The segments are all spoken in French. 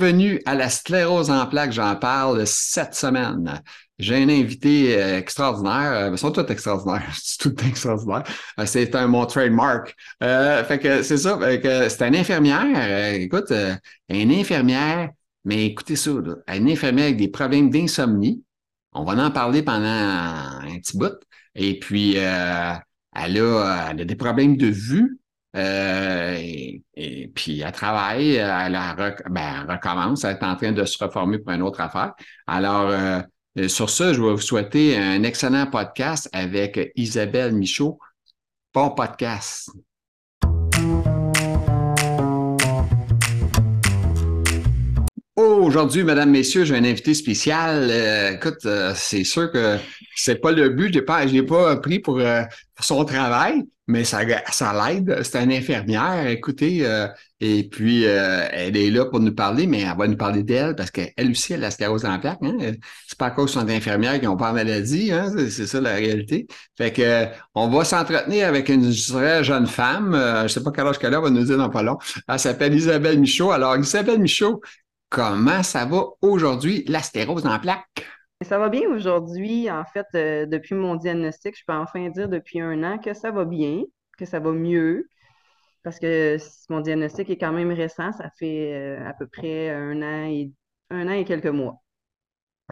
Bienvenue à la sclérose en plaques, j'en parle cette semaine. J'ai un invité euh, extraordinaire, euh, ils sont tous extraordinaires, c'est tout extraordinaire. Euh, c'est un mon trademark. fait que c'est ça, c'est une infirmière, écoute, une infirmière, mais écoutez ça, une infirmière avec des problèmes d'insomnie. On va en parler pendant un petit bout. Et puis, elle, a, elle a des problèmes de vue, euh, et, puis elle travaille, elle, ben, recommence, elle est en train de se reformer pour une autre affaire. Alors, euh, sur ça, je vais vous souhaiter un excellent podcast avec Isabelle Michaud. Bon podcast. Aujourd'hui, mesdames, messieurs, j'ai un invité spécial. Euh, écoute, c'est sûr que c'est pas le but. J'ai pas, j'ai pas pris pour son travail, mais ça, l'aide. C'est une infirmière, écoutez, euh, et puis euh, elle est là pour nous parler, mais elle va nous parler d'elle parce qu'elle aussi, elle a la sclérose en plaques. Hein? C'est pas à cause sont infirmières qui n'ont pas de maladie, hein? c'est ça la réalité. Fait que on va s'entretenir avec une très jeune femme, euh, je sais pas quel âge qu'elle a, on va nous dire dans pas long. Elle s'appelle Isabelle Michaud. Alors, Isabelle Michaud, comment ça va aujourd'hui, la sclérose en plaques? Ça va bien aujourd'hui. En fait, euh, depuis mon diagnostic, je peux enfin dire depuis un an que ça va bien, que ça va mieux. Parce que mon diagnostic est quand même récent. Ça fait euh, à peu près un an et quelques mois.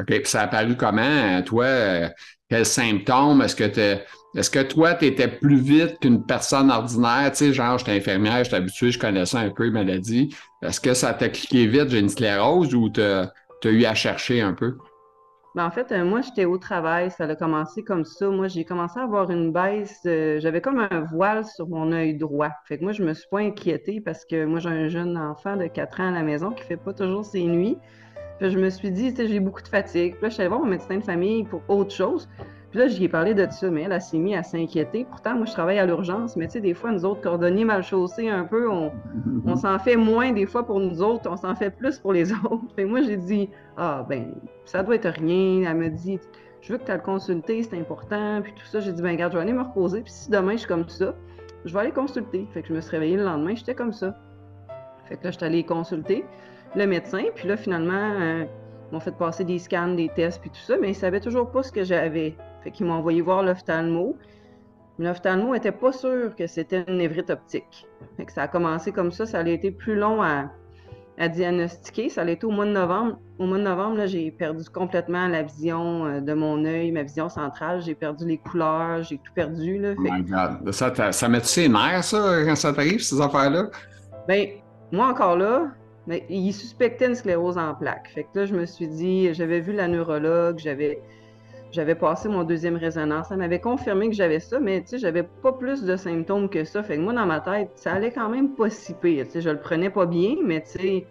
OK. Puis ça a apparu comment, toi? Euh, quels symptômes? Est-ce que est-ce que toi, tu étais plus vite qu'une personne ordinaire? Tu sais, genre, je suis infirmière, je suis habitué, je connaissais un peu les maladies. Est-ce que ça t'a cliqué vite, j'ai une sclérose, ou tu as eu à chercher un peu? Ben, en fait, euh, moi, j'étais au travail, ça a commencé comme ça. Moi, j'ai commencé à avoir une baisse, j'avais comme un voile sur mon œil droit. Fait que moi, je me suis pas inquiétée parce que moi, j'ai un jeune enfant de 4 ans à la maison qui fait pas toujours ses nuits. Je me suis dit, j'ai beaucoup de fatigue. Puis là, je suis allée voir mon médecin de famille pour autre chose. Puis là, j'y ai parlé de ça, mais elle, s'est mise à s'inquiéter. Pourtant, moi, je travaille à l'urgence, mais tu sais, des fois, nous autres cordonniers mal chaussés un peu, on, on s'en fait moins des fois pour nous autres, on s'en fait plus pour les autres. Fait moi, j'ai dit, ah, ben, ça doit être rien. Elle me dit, je veux que tu le consulter, c'est important. Puis tout ça, j'ai dit, ben, regarde, je vais aller me reposer. Puis si demain, je suis comme ça, je vais aller consulter. Fait que je me suis réveillée le lendemain, j'étais comme ça. Fait que là, je suis allée consulter le médecin. Puis là, finalement, euh, ils m'ont fait passer des scans, des tests, puis tout ça, mais ils ne savaient toujours pas ce que j'avais. Fait qu'ils m'ont envoyé voir l'ophtalmo. L'ophtalmo n'était pas sûr que c'était une névrite optique. Fait que ça a commencé comme ça. Ça a été plus long à, diagnostiquer. Ça a été au mois de novembre. Au mois de novembre, j'ai perdu complètement la vision euh, de mon œil, ma vision centrale. J'ai perdu les couleurs, j'ai tout perdu. Là. Oh my God. Ça, ça met ses nerfs, ça, quand ça t'arrive, ces affaires-là? Bien, moi encore là, mais il suspectait une sclérose en plaques. Fait que là, je me suis dit, j'avais vu la neurologue, j'avais j'avais passé mon deuxième résonance. Ça m'avait confirmé que j'avais ça, mais tu sais, j'avais pas plus de symptômes que ça. Fait que moi, dans ma tête, ça allait quand même pas si pire. Tu sais, je le prenais pas bien, mais tu sais.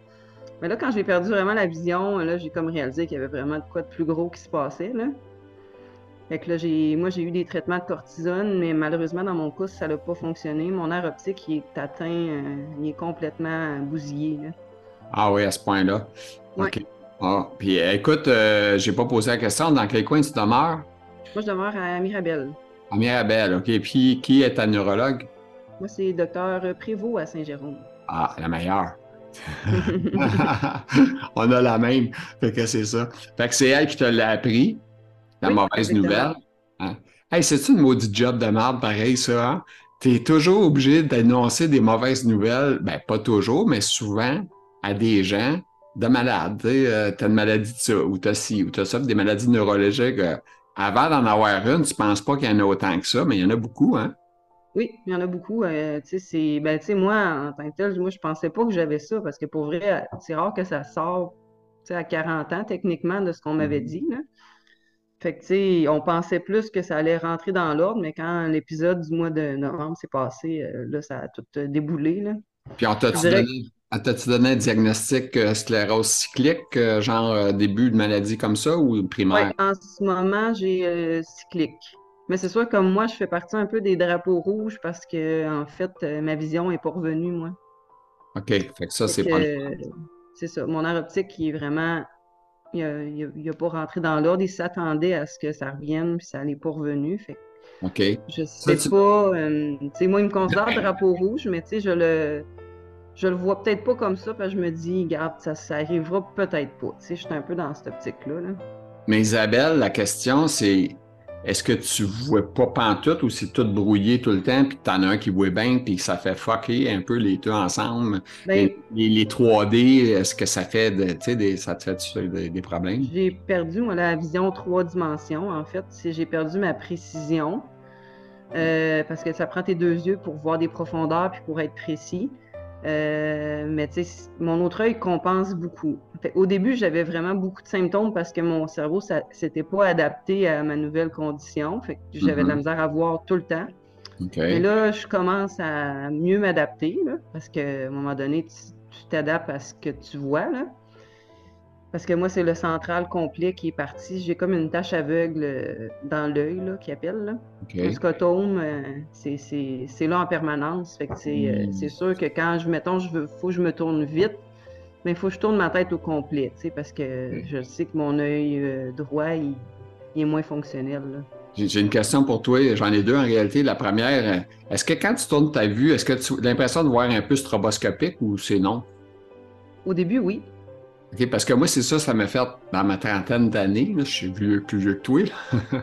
Mais là, quand j'ai perdu vraiment la vision, là, j'ai comme réalisé qu'il y avait vraiment de quoi de plus gros qui se passait, là. Fait que là, j'ai, moi, j'ai eu des traitements de cortisone, mais malheureusement, dans mon cas, ça n'a pas fonctionné. Mon air optique, il est atteint, euh, il est complètement bousillé. Ah oui, à ce point-là. OK. Ah, puis écoute, euh, j'ai pas posé la question. Dans quel coin tu demeures? Moi, je demeure à Mirabel. À Mirabel, OK. Puis qui est ta neurologue? Moi, c'est docteur Prévost à Saint-Jérôme. Ah, la meilleure. On a la même. Fait que c'est ça. Fait que c'est elle qui te l'a appris, la mauvaise nouvelle. Hein? Hey, c'est-tu une maudite job de merde pareil, ça? Hein? Tu es toujours obligé d'annoncer des mauvaises nouvelles. Ben, pas toujours, mais souvent à des gens de malades. Tu sais, euh, as une maladie de ça, ou tu as ci, ou tu as ça, des maladies neurologiques. Euh, avant d'en avoir une, tu ne penses pas qu'il y en a autant que ça, mais il y en a beaucoup, hein? Oui, il y en a beaucoup. Euh, tu sais, ben, moi, en tant que tel, moi, je pensais pas que j'avais ça, parce que pour vrai, c'est rare que ça sorte à 40 ans, techniquement, de ce qu'on m'avait mm-hmm. dit. Là. Fait que, tu sais, on pensait plus que ça allait rentrer dans l'ordre, mais quand l'épisode du mois de novembre s'est passé, là, ça a tout déboulé, là. Puis on t'a donné, ah, T'as-tu donné un diagnostic euh, sclérose cyclique, euh, genre euh, début de maladie comme ça ou primaire? Oui, en ce moment, j'ai cyclique. Mais c'est sûr, comme moi, je fais partie un peu des drapeaux rouges parce que, en fait, ma vision n'est pas revenue, moi. OK. Fait que ça, c'est pas. C'est ça. Mon air optique, il est vraiment. Il n'a pas rentré dans l'ordre. Il s'attendait à ce que ça revienne, puis ça n'est pas revenu. Fait OK. Je sais pas. tu sais, moi, il me considère drapeau rouge, mais tu sais, je le je le vois peut-être pas comme ça, parce que je me dis, regarde, ça, ça arrivera peut-être pas. Tu sais, je suis un peu dans cette optique-là. Là. Mais Isabelle, la question, c'est est-ce que tu vois pas pantoute ou c'est tout brouillé tout le temps, puis t'en as un qui voit bien, puis ça fait fucker un peu les deux ensemble? Ben les, 3D, est-ce que ça fait, de, des, ça te fait des, des problèmes? J'ai perdu la vision trois dimensions, en fait. J'ai perdu ma précision, euh, parce que ça prend tes deux yeux pour voir des profondeurs puis pour être précis. Euh, mais tu sais, mon autre œil compense beaucoup. au début, j'avais vraiment beaucoup de symptômes parce que mon cerveau, ça s'était pas adapté à ma nouvelle condition. Fait que j'avais de la mm-hmm. misère à voir tout le temps. Mais là, je commence à mieux m'adapter parce qu'à un moment donné, tu t'adaptes à ce que tu vois. Là. Parce que moi, c'est le central complet qui est parti. J'ai comme une tache aveugle euh, dans l'œil, là, qui appelle. Là. Le scotome, euh, c'est là en permanence. Fait que euh, hmm. c'est sûr que quand je, mettons, je veux, faut que je me tourne vite, mais il faut que je tourne ma tête au complet, parce que je sais que mon œil droit, il, est moins fonctionnel. J'ai une question pour toi. J'en ai deux en réalité. La première, est-ce que quand tu tournes ta vue, est-ce que tu as l'impression de voir un peu stroboscopique ou c'est non? Au début, oui. OK, parce que moi, c'est ça, ça m'a fait dans ma trentaine d'années. Je suis plus vieux que toi.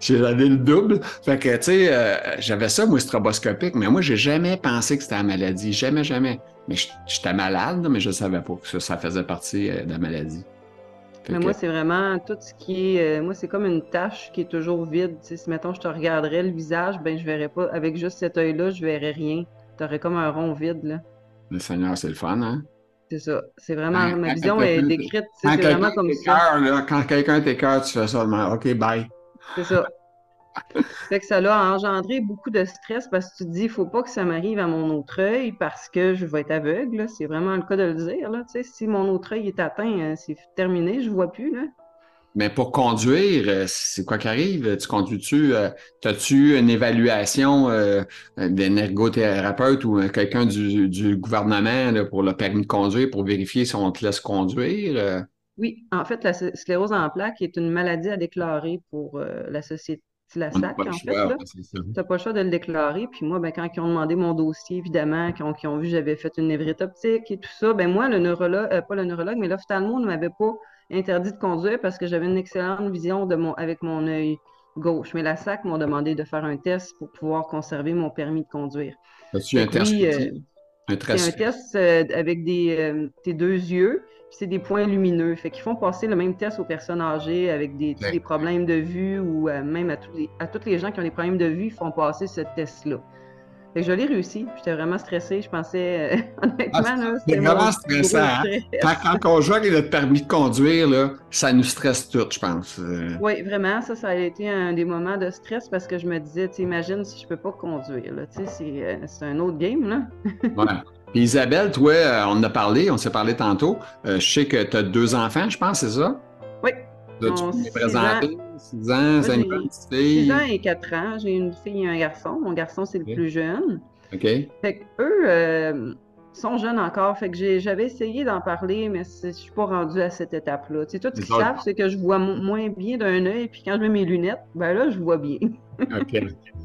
j'ai donné le double. Fait que, tu sais, euh, j'avais ça, moi, stroboscopique, mais moi, j'ai jamais pensé que c'était la maladie. Jamais, jamais. Mais j'étais malade, mais je savais pas que ça, faisait partie euh, de la maladie. mais moi, c'est vraiment tout ce qui est. Euh, moi, c'est comme une tâche qui est toujours vide. si, mettons, je te regarderais le visage, ben, je verrais pas. Avec juste cet œil-là, je verrais rien. Tu aurais comme un rond vide, là. Le Seigneur, c'est le fun, hein? C'est ça. C'est vraiment, ma vision est décrite, c'est vraiment comme ça. quand quelqu'un t'écœure, tu fais ça, OK, bye. C'est ça. fait que ça a engendré beaucoup de stress parce que tu te dis, il faut pas que ça m'arrive à mon autre œil parce que je vais être aveugle. C'est vraiment le cas de le dire. Là. si mon autre œil est atteint, euh, c'est terminé, je vois plus. Là. Mais pour conduire, euh, c'est quoi qui arrive? Tu conduis-tu? Euh, as-tu une évaluation euh, d'un ergothérapeute ou quelqu'un du, gouvernement pour le permis de conduire pour vérifier si on te laisse conduire? Oui, en fait, la sclérose en plaques est une maladie à déclarer pour la société. La SAC, en fait. Tu n'as pas le choix de le déclarer. Puis moi, ben, quand ils ont demandé mon dossier, évidemment, quand ils ont vu que j'avais fait une névrite optique et tout ça, ben moi, le neurologue, pas le neurologue, mais l'ophtalmo ne m'avait pas interdit de conduire parce que j'avais une excellente vision de mon, avec mon œil gauche. Mais la SAC m'ont demandé de faire un test pour pouvoir conserver mon permis de conduire. As-tu un, test? Euh, un test? un test euh, avec des, euh, tes deux yeux, c'est des points lumineux. Fait qu'ils font passer le même test aux personnes âgées avec des, des problèmes de vue ou même à tous, les, à tous les gens qui ont des problèmes de vue, ils font passer ce test-là je l'ai réussi. J'étais vraiment stressée. Je pensais, euh, honnêtement, ah, c'était vraiment stressant. Hein? Quand, on joue avec notre permis de conduire, là, ça nous stresse tout, je pense. Euh. Oui, vraiment. Ça, ça a été un des moments de stress parce que je me disais, tu imagines si je peux pas conduire. Euh, c'est un autre game. Là. ouais. Puis Isabelle, toi, on en a parlé, on s'est parlé tantôt. je sais que tu as deux enfants, je pense, c'est ça? Oui. Là, tu présenté 6 ans, c'est une petite fille. 6 ans et 4 ans. J'ai une fille et un garçon. Mon garçon, c'est le plus jeune. OK. Fait qu'eux euh, sont jeunes encore. Fait que j'avais essayé d'en parler, mais je suis pas rendue à cette étape-là. Tu sais, tout ce qu'ils savent, c'est que je vois moins bien d'un œil, puis quand je mets mes lunettes, ben là, je vois bien. OK.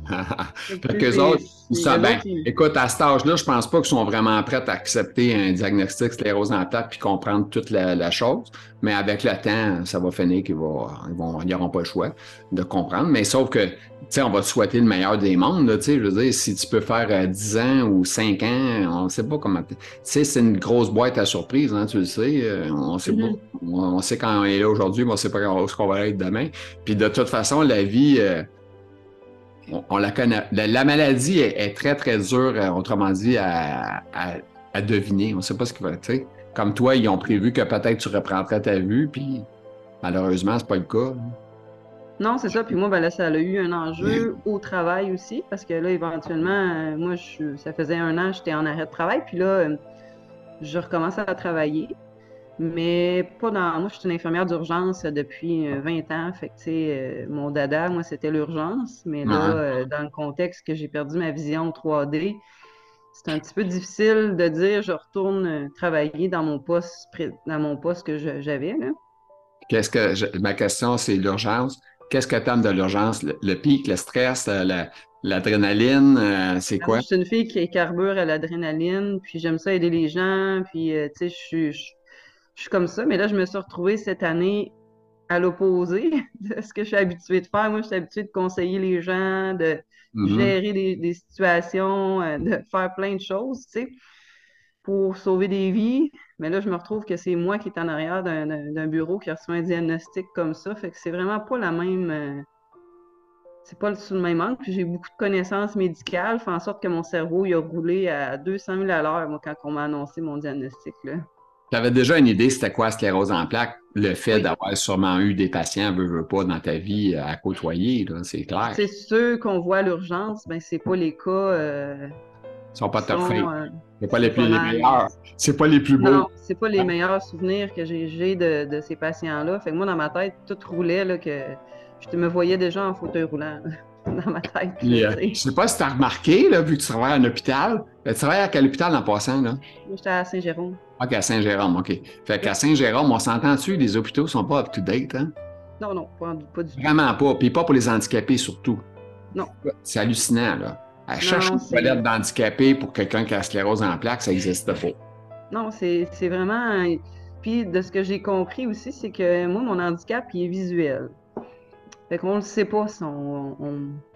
fait que autres, ils ben, écoute, à cet âge-là, je pense pas qu'ils sont vraiment prêts à accepter un diagnostic sclérose en plaques puis comprendre toute la, chose. Mais avec le temps, ça va finir qu'ils vont, ils n'auront pas le choix de comprendre. Mais sauf que, tu sais, on va te souhaiter le meilleur des mondes, tu sais, je veux dire, si tu peux faire 10 euh, ans ou 5 ans, on ne sait pas comment. Tu sais, c'est une grosse boîte à surprise, hein, tu le sais. Euh, on sait pas, mm-hmm. on sait quand on est là aujourd'hui, mais on ne sait pas ce qu'on va être demain. Puis de toute façon, la vie. Euh, on, la connaît. La, maladie est, très, très dure, euh, autrement dit, à, deviner. On ne sait pas ce qui va être. Comme toi, ils ont prévu que peut-être tu reprendrais ta vue, puis malheureusement, c'est pas le cas. Non, c'est ça. Puis moi, ben là, ça a eu un enjeu au travail aussi, parce que là, éventuellement, euh, moi, je, ça faisait un an, j'étais en arrêt de travail, puis là, euh, je recommençais à travailler. Mais pas dans. Moi, je suis une infirmière d'urgence depuis 20 euh, ans. Fait que, tu sais, euh, mon dada, moi, c'était l'urgence. Mais là, euh, dans le contexte que j'ai perdu ma vision 3D, c'est un petit peu difficile de dire je retourne travailler dans mon poste, dans mon poste que j'avais. Qu'est-ce que. ma question, c'est l'urgence. Qu'est-ce que tu aimes de l'urgence? Le, pic, le stress, L'adrénaline, euh, c'est quoi? Je suis une fille qui carbure à l'adrénaline, puis j'aime ça aider les gens, puis euh, tu sais, je suis, je, suis comme ça. Mais là, je me suis retrouvée cette année à l'opposé de ce que je suis habituée de faire. Moi, je suis habituée de conseiller les gens, de mm-hmm. gérer des, situations, euh, de faire plein de choses, tu sais, pour sauver des vies. Mais là, je me retrouve que c'est moi qui est en arrière d'un bureau qui reçoit un diagnostic comme ça. Fait que c'est vraiment pas la même c'est pas sous le même angle. Puis j'ai beaucoup de connaissances médicales, fait en sorte que mon cerveau il a roulé à 200 000 à l'heure, moi, quand on m'a annoncé mon diagnostic. Tu avais déjà une idée c'était quoi la sclérose en plaques, le fait d'avoir sûrement eu des patients, veut, veut pas, dans ta vie à côtoyer, c'est clair. C'est ceux qu'on voit à l'urgence, ben c'est pas les cas. Euh, Ils sont pas top euh, c'est pas les, plus, les meilleurs. C'est pas les plus beaux. Non, c'est pas les meilleurs souvenirs que j'ai de, de, ces patients-là. Fait que moi, dans ma tête, tout roulait là, que je me voyais déjà en fauteuil roulant dans ma tête. Je ne sais pas si tu as remarqué, là, vu que tu travailles à un hôpital. Tu travailles à quel hôpital en passant? Là? J'étais à Saint-Jérôme. OK, à Saint-Jérôme, OK. Fait qu'à Saint-Jérôme, on s'entend dessus, les hôpitaux ne sont pas up-to-date, hein? Non, non, pas, du tout. Vraiment pas. Puis pas pour les handicapés surtout. Non. C'est hallucinant, là. À chaque toilette d'handicapé pour quelqu'un qui a sclérose en plaques, ça n'existe pas. Non, c'est vraiment. Puis de ce que j'ai compris aussi, c'est que moi, mon handicap, il est visuel. Fait qu'on ne sait pas si on,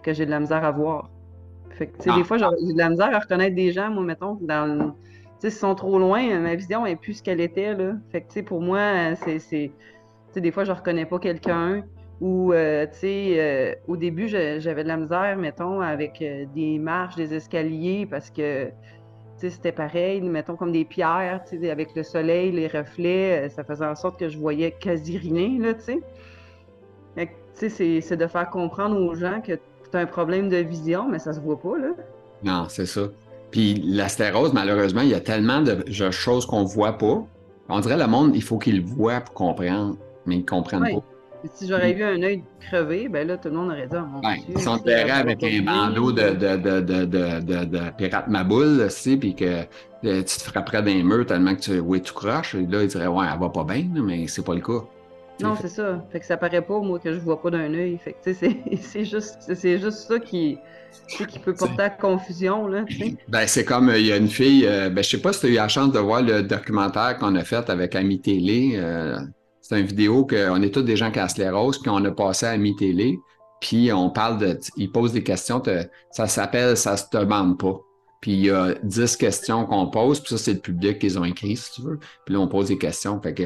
que j'ai de la misère à voir. Fait que, tu sais, des ah. fois, j'ai de la misère à reconnaître des gens, moi, mettons, dans Tu sais, sont trop loin, ma vision n'est plus ce qu'elle était, là. Fait que, tu sais, pour moi, c'est... Tu sais, des fois, je reconnais pas quelqu'un. Ou, euh, tu sais, euh, au début, j'avais de la misère, mettons, avec euh, des marches, des escaliers, parce que, tu sais, c'était pareil, mettons, comme des pierres, tu sais, avec le soleil, les reflets, ça faisait en sorte que je voyais quasi rien, là, tu sais c'est de faire comprendre aux gens que tu as un problème de vision, mais ça se voit pas, là. Non, c'est ça. Puis la stérose, malheureusement, il y a tellement de choses qu'on voit pas. On dirait le monde, il faut qu'il le voit pour comprendre, mais ils ne comprennent pas. Si j'aurais vu un œil crevé, ben là, tout le monde aurait dit oh, ouais, Ils sont avec un bandeau de, de, de, de, de, de pirate maboule, tu puis que euh, tu te frapperais d'un mur tellement que tu, oui, tu croches. Et là, ils diraient, ouais, elle va pas bien, mais c'est pas le cas. Non, c'est ça. Fait que ça paraît pas, moi, que je vois pas d'un œil. Fait que, c'est juste, juste ça qui, qui peut porter à confusion, là, Ben, c'est comme, il y a une fille, euh, ben, je sais pas si tu as eu la chance de voir le documentaire qu'on a fait avec Ami Télé. Euh, c'est une vidéo qu'on est tous des gens qui ont sclérose, puis on a passé à Ami Télé, puis on parle de, ils posent des questions, ça s'appelle « Ça se demande pas ». Puis il y a 10 questions qu'on pose, puis ça, c'est le public qu'ils ont écrit, si tu veux. Puis là, on pose des questions. Fait que,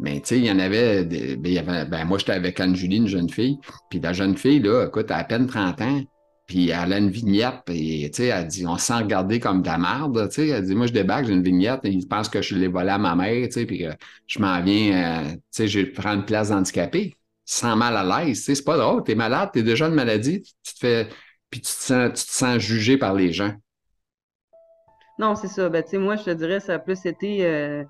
mais tu sais, il y en avait, ben, y avait ben, moi, j'étais avec Anne-Julie, une jeune fille. Puis la jeune fille, là, écoute, elle a à peine 30 ans. Puis elle a une vignette, puis tu sais, elle dit, on se sent regarder comme de la merde, tu sais. Elle dit, moi, je débarque, j'ai une vignette, et ils pensent que je l'ai volé à ma mère, tu sais, puis que je m'en viens, euh, tu sais, je prends une place handicapée, sans mal à l'aise, tu sais, c'est pas drôle, t'es malade, t'es déjà une maladie, tu te fais, puis tu te sens, tu te sens jugé par les gens. Non, c'est ça. Ben, moi, je te dirais, ça a plus été euh,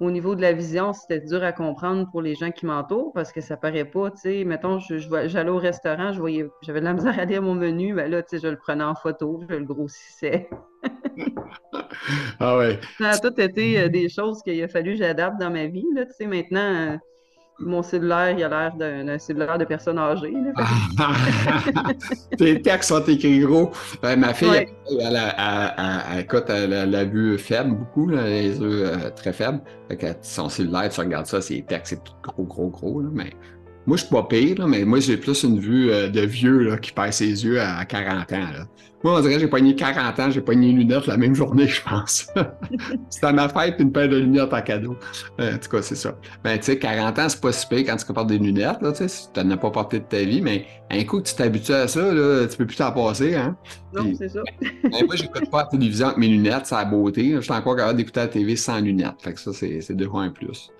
au niveau de la vision, c'était dur à comprendre pour les gens qui m'entourent parce que ça paraît pas. Tu sais, mettons, j'allais au restaurant, je voyais, j'avais de la misère à lire mon menu, ben là, tu sais, je le prenais en photo, je le grossissais. ah ouais. Ça a tout été euh, des choses qu'il a fallu que j'adapte dans ma vie. Là, tu sais, maintenant, euh, mon cellulaire, il a l'air d'un cellulaire de personne âgée. Tes textes sont écrits gros. Ben, ma fille, elle, a, écoute, elle, a vue faible, beaucoup, les yeux euh, très faibles. Fait son cellulaire, tu regardes ça, c'est textes, c'est tout gros, gros, gros. mais moi, je suis pas pire, mais moi, j'ai plus une vue euh, de vieux là, qui perd ses yeux à 40 ans. Moi, on dirait que j'ai pogné 40 ans, j'ai pogné les lunettes la même journée, je pense. C'était ma fête une paire de lunettes en cadeau. Euh, en tout cas, c'est ça. Ben, tu sais, 40 ans, c'est pas si pire quand tu portes des lunettes, là, tu sais, tu n'en as pas porté de ta vie, mais un coup que tu t'habitues à ça, là, tu peux plus t'en passer, hein. Non, c'est ça. ben, moi, j'écoute pas la télévision avec mes lunettes, c'est la beauté. Je suis encore capable d'écouter la TV sans lunettes. Fait que ça, c'est deux fois un plus.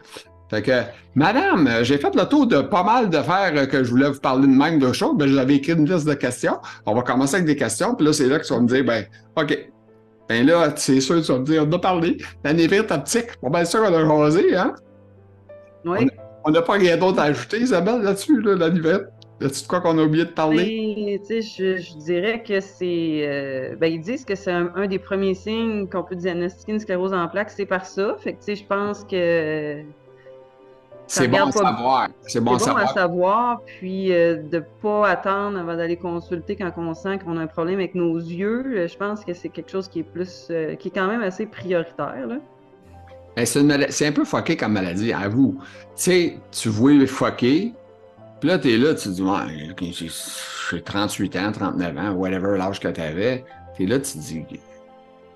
Fait que, madame, j'ai fait le tour de pas mal de faire que je voulais vous parler de même de choses. Ben, j'avais écrit une liste de questions. On va commencer avec des questions. Puis là, c'est là que tu vas me dire, ben, OK. Ben là, c'est sûr, tu vas me dire, on a parlé. La névrite optique, bon, bien sûr, on a rosé, hein? Oui. On n'a pas rien d'autre à ajouter, Isabelle, là-dessus, là, la névrite? A-tu de quoi qu'on a oublié de parler? Ben, je, je, dirais que c'est. Euh, ben, ils disent que c'est un, des premiers signes qu'on peut diagnostiquer une sclérose en plaques, c'est par ça. Fait que, tu sais, je pense que C'est bon à savoir. C'est bon, à savoir. puis euh, de ne pas attendre avant d'aller consulter quand on sent qu'on a un problème avec nos yeux. Euh, je pense que c'est quelque chose qui est plus, euh, qui est quand même assez prioritaire. Ben, c'est un peu fucké comme maladie, avoue. Tu sais, tu vois fucké, puis là, tu es là, tu te dis, ouais, j'ai 38 ans, 39 ans, whatever l'âge que tu avais. Tu es là, tu te dis,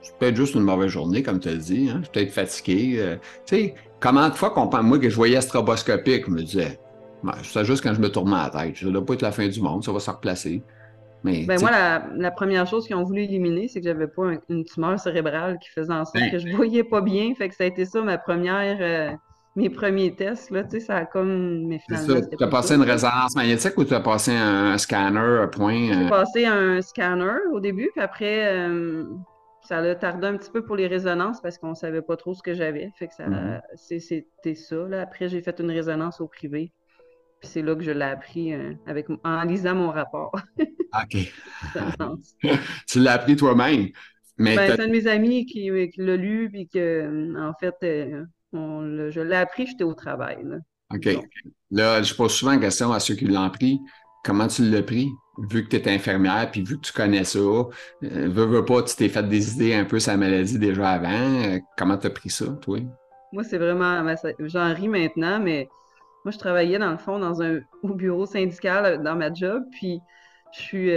c'est peut-être juste une mauvaise journée, comme tu as dit, hein? je suis peut-être fatigué. tu sais, Comment de fois qu'on pense, moi, que je voyais stroboscopique, je me disais, ben, c'est juste quand je me tournais la tête. Ça ne doit pas être la fin du monde, ça va se replacer. Mais, ben moi, la, première chose qu'ils ont voulu éliminer, c'est que j'avais pas une tumeur cérébrale qui faisait en sorte ben. que je voyais pas bien. Fait que ça a été ça ma première, euh, mes premiers tests. Là, ça a comme. Mais finalement. Tu as passé une résonance magnétique ou tu as passé un, scanner, un point? J'ai euh? passé un scanner au début, puis après, euh, ça a tardé un petit peu pour les résonances parce qu'on ne savait pas trop ce que j'avais. Fait que ça, mhm. c'était ça. Là. Après, j'ai fait une résonance au privé. Puis c'est là que je l'ai appris euh, avec, en lisant mon rapport. OK. tu l'as appris toi-même. Ben, c'est un de mes amis qui, l'a lu, puis que, euh, en fait, euh, je l'ai appris, j'étais au travail. OK. Là, je pose souvent la question à ceux qui l'ont appris. Comment tu l'as pris? Vu que tu es infirmière, puis vu que tu connais ça, euh, veux, veux pas, tu t'es fait des idées un peu sa maladie déjà avant. Euh, comment tu as pris ça, toi? Moi, c'est vraiment. J'en ris maintenant, mais moi, je travaillais dans le fond dans un au bureau syndical euh, dans ma job, puis je suis.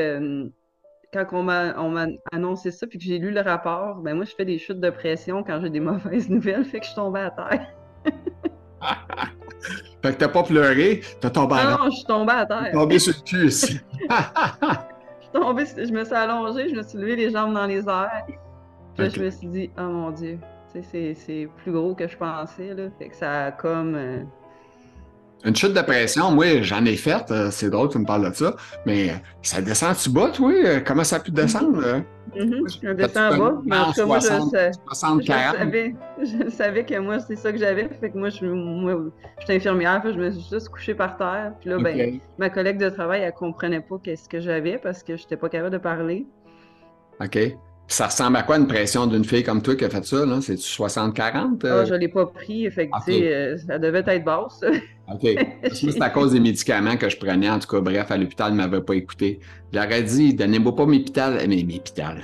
quand on m'a annoncé ça, puis que j'ai lu le rapport, ben moi, je fais des chutes de pression quand j'ai des mauvaises nouvelles, fait que je tombais à terre. Fait que t'as pas pleuré, t'as tombé à terre. Non, je suis tombé à terre. tombé sur le cul aussi. je, je me suis allongée, je me suis levé les jambes dans les airs. Puis là, je me suis dit, oh mon Dieu, c'est plus gros que je pensais. Là. Fait que ça a comme. Euh, une chute de pression, moi, j'en ai faite. Euh, c'est drôle que tu me parles de ça. Mais ça descend tu bas, toi? Euh, comment ça a pu descendre? Mm-hmm. Je descends bas. Mais en tout cas, moi, je, savais, je savais que moi, c'est ça que j'avais. Fait que moi, je, suis infirmière. je me suis juste couchée par terre. Puis là, ben, ma collègue de travail, elle comprenait pas qu'est-ce que j'avais parce que je n'étais pas capable de parler. OK. Ça ressemble à quoi une pression d'une fille comme toi qui a fait ça? C'est-tu 60-40? Ah, je ne l'ai pas pris. Fait euh, ça devait être basse. OK. c'est à cause des médicaments que je prenais. En tout cas, bref, à l'hôpital, ne m'avait pas écouté. J'aurais dit, donnez-moi pas mes pitales, euh, mes, mes,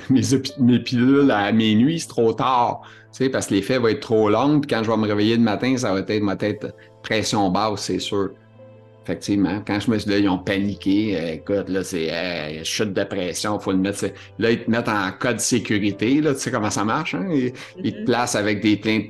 mes, pilules à minuit, c'est trop tard. Tu sais, parce que l'effet va être trop long. Puis quand je vais me réveiller le matin, ça va être ma tête pression basse, c'est sûr. Effectivement. Quand je me suis dit, ils ont paniqué. Euh, écoute, là, c'est euh, chute de pression, faut le mettre. Là, ils te mettent en code sécurité. Là, tu sais comment ça marche. Hein? Ils, te mm-hmm. placent avec des plein de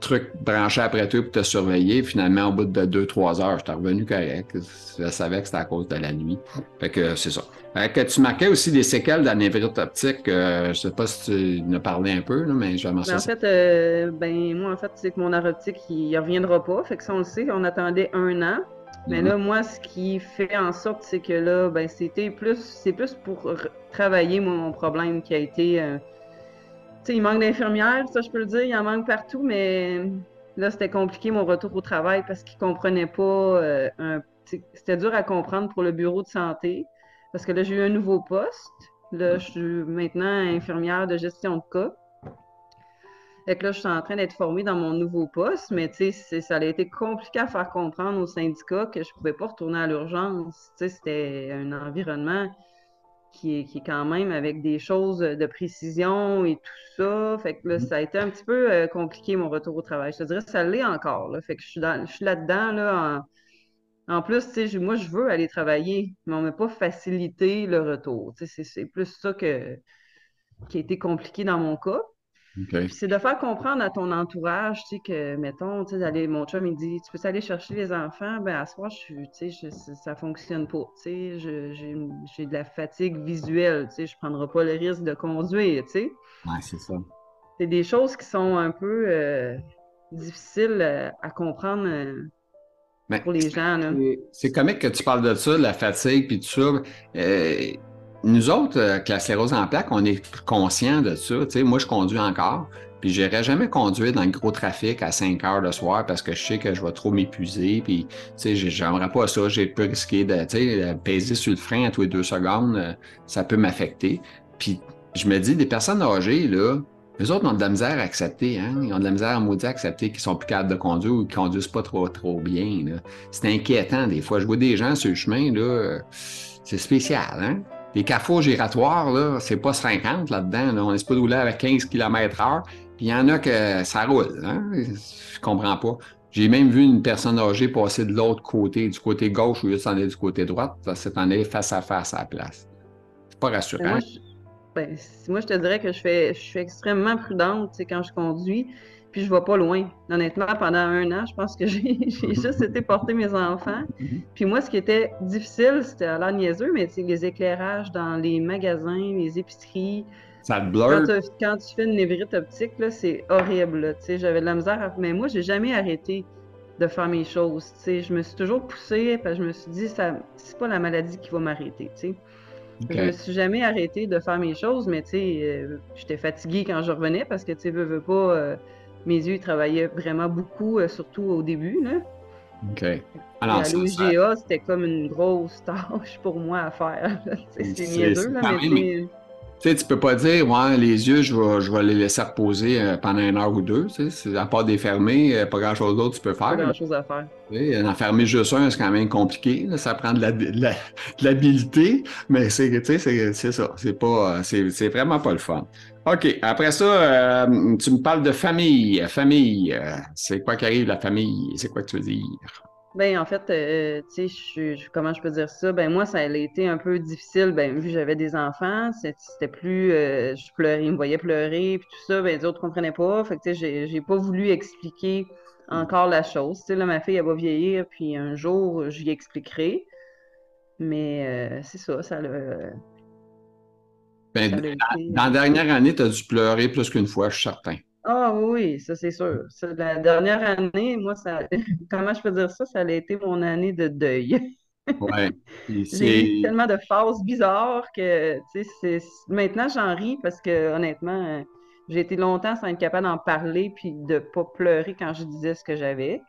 trucs branchés après toi pour te surveiller. Finalement, au bout de 2-3 heures, j'étais revenu correct. Je savais que c'était à cause de la nuit. Fait que c'est ça. Fait que tu marquais aussi des séquelles d'anévrite optique. Euh, je sais pas si tu en as parlé un peu, là, mais je vais mentionner. En fait, euh, ben, moi, en fait, c'est que mon arrêt optique, il ne reviendra pas. Fait que ça, on le sait, on attendait un an. Mais là, moi, ce qui fait en sorte, c'est que là, ben, c'était plus, c'est plus pour travailler mon problème qui a été. Euh, tu sais, il manque d'infirmières, ça je peux le dire, il en manque partout, mais là, c'était compliqué mon retour au travail parce qu'ils comprenaient pas. Euh, c'était dur à comprendre pour le bureau de santé parce que là, j'ai eu un nouveau poste. Là, je suis maintenant infirmière de gestion de cas. Fait que là, je suis en train d'être formée dans mon nouveau poste, mais tu sais, ça a été compliqué à faire comprendre aux syndicats que je ne pouvais pas retourner à l'urgence. Tu sais, c'était un environnement qui est, qui est, quand même avec des choses de précision et tout ça. Fait que là, mm-hmm. ça a été un petit peu euh, compliqué mon retour au travail. Je te dirais que ça l'est encore. Là. Fait que je suis, je suis là-dedans, là, en, plus, tu sais, moi, je veux aller travailler, mais on ne m'a pas facilité le retour. C'est plus ça que, qui a été compliqué dans mon cas. C'est de faire comprendre à ton entourage, tu sais, que, mettons, tu sais, mon chum, il dit, tu peux aller chercher les enfants, ben, à ce moment, je tu sais, ça fonctionne pas, tu sais, j'ai de la fatigue visuelle, tu sais, je prendrai pas le risque de conduire, tu sais. Ouais, c'est ça. C'est des choses qui sont un peu euh, difficiles euh, à comprendre euh, pour les gens, C'est comique que tu parles de ça, de la fatigue, puis tout ça nous autres, avec la sclérose en plaques, on est conscient de ça. moi, je conduis encore, puis je n'irai jamais conduire dans le gros trafic à 5 heures le soir parce que je sais que je vais trop m'épuiser. Puis, j'aimerais pas ça. J'ai peu risqué de, peser sur le frein à tous les deux secondes. Euh, ça peut m'affecter. Puis, je me dis, des personnes âgées, là, Les autres ont de la misère à accepter, hein? Ils ont de la misère à maudire à accepter qu'ils sont plus capables de conduire ou qu'ils conduisent pas trop, trop bien. C'est inquiétant des fois. Je vois des gens sur le chemin, là, c'est spécial, hein? Les carrefours giratoires, là, c'est pas 50 là-dedans. Là. On n'est pas rouler avec 15 km heure. Puis il y en a que ça roule. Hein? Je comprends pas. J'ai même vu une personne âgée passer de l'autre côté, du côté gauche ou juste en du côté droit. Ça s'est en face à face à la place. C'est pas rassurant. Ben, moi, je te dirais que je, fais, je suis extrêmement prudente quand je conduis, puis je ne vais pas loin. Honnêtement, pendant un an, je pense que j'ai juste été porter mes enfants. Mhm. Puis moi, ce qui était difficile, c'était à l'air niaiseux, mais les éclairages dans les magasins, les épiceries. Ça te blur. Quand, tu fais une névrite optique, c'est horrible. J'avais de la misère, mais moi, j'ai jamais arrêté de faire mes choses. Je me suis toujours poussée, parce que je me suis dit, ça c'est pas la maladie qui va m'arrêter. Je me suis jamais arrêtée de faire mes choses, mais tu sais, euh, j'étais fatiguée quand je revenais parce que tu veux, veux pas, euh, mes yeux travaillaient vraiment beaucoup, euh, surtout au début. Là. OK. Alors, l'UGA, c'était comme une grosse tâche pour moi à faire. c'est niaiseux, là, mais tu sais, tu peux pas dire, ouais, les yeux, je vais, je vais les laisser reposer euh, pendant une heure ou deux. Tu sais, à part des fermer, euh, pas grand-chose d'autre tu peux faire. Pas grand-chose à faire. Tu sais, en fermer juste un, c'est quand même compliqué. Ça prend de l'habileté, mais c'est, tu sais, c'est ça. C'est pas, c'est vraiment pas le fun. OK. Après ça, euh, tu me parles de famille. Famille, c'est quoi qui arrive, la famille? C'est quoi que tu veux dire? Ben, en fait, euh, tu sais, comment je peux dire ça? Ben, moi, ça a été un peu difficile. Ben, vu que j'avais des enfants, c'était plus. Euh, je pleurais, ils me voyaient pleurer, puis tout ça, ben, les autres comprenaient pas. Fait que, tu sais, j'ai pas voulu expliquer encore la chose. Tu sais, là, ma fille, elle va vieillir, puis un jour, lui expliquerai. Mais euh, c'est ça, ça l'a. Ben, dans la dernière année, tu as dû pleurer plus qu'une fois, je suis certain. Ah oui, ça c'est sûr. la dernière année, moi, ça, comment je peux dire ça? Ça a été mon année de deuil. Ouais. J'ai eu tellement de phases bizarres que, tu sais, maintenant j'en ris parce que honnêtement, j'ai été longtemps sans être capable d'en parler puis de pas pleurer quand je disais ce que j'avais.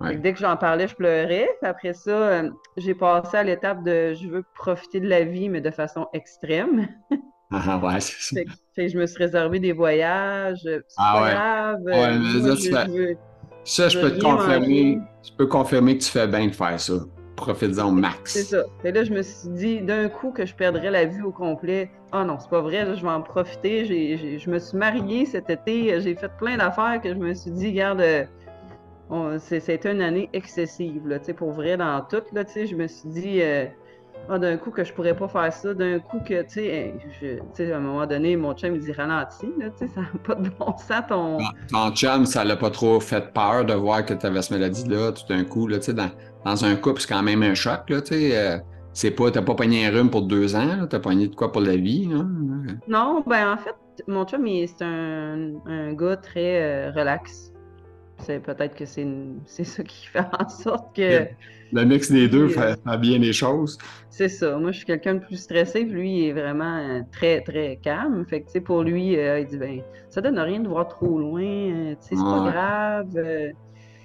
Dès que j'en parlais, je pleurais. Après ça, euh, j'ai passé à l'étape de je veux profiter de la vie, mais de façon extrême. Ah, ouais, c'est ça. je me suis réservé des voyages. C'est ah, pas grave. Euh, ça, je, peux te confirmer. Je peux confirmer que tu fais bien de faire ça. Profites-en au max. C'est ça. Et là, je me suis dit d'un coup que je perdrais la vue au complet. Ah oh non, c'est pas vrai, je vais en profiter. je me suis mariée cet été. J'ai fait plein d'affaires que je me suis dit, regarde, euh, c'était une année excessive. Là, pour vrai, dans tout, là, je me suis dit. Euh, ah, d'un coup que je pourrais pas faire ça, d'un coup que, tu sais, à un moment donné, mon chum, il dit ralentis, là, tu sais, ça n'a pas de bon sens, ton... Ton chum, ça l'a pas trop fait peur de voir que tu avais cette maladie-là, tout d'un coup, là, tu sais, dans, dans, un couple, c'est quand même un choc, là, tu sais, euh, c'est pas, t'as pas pogné un rhume pour deux ans, t'as pogné de quoi pour la vie, hein? Non, ben, en fait, mon chum, c'est un, un, gars très euh, relax. C'est peut-être que c'est ça qui fait en sorte que le mix des deux fait, bien les choses. C'est ça. Moi, je suis quelqu'un de plus stressé, lui, il est vraiment euh, très, très calme. Fait que, pour lui, euh, il dit, ben, ça donne rien de voir trop loin, euh, c'est pas grave.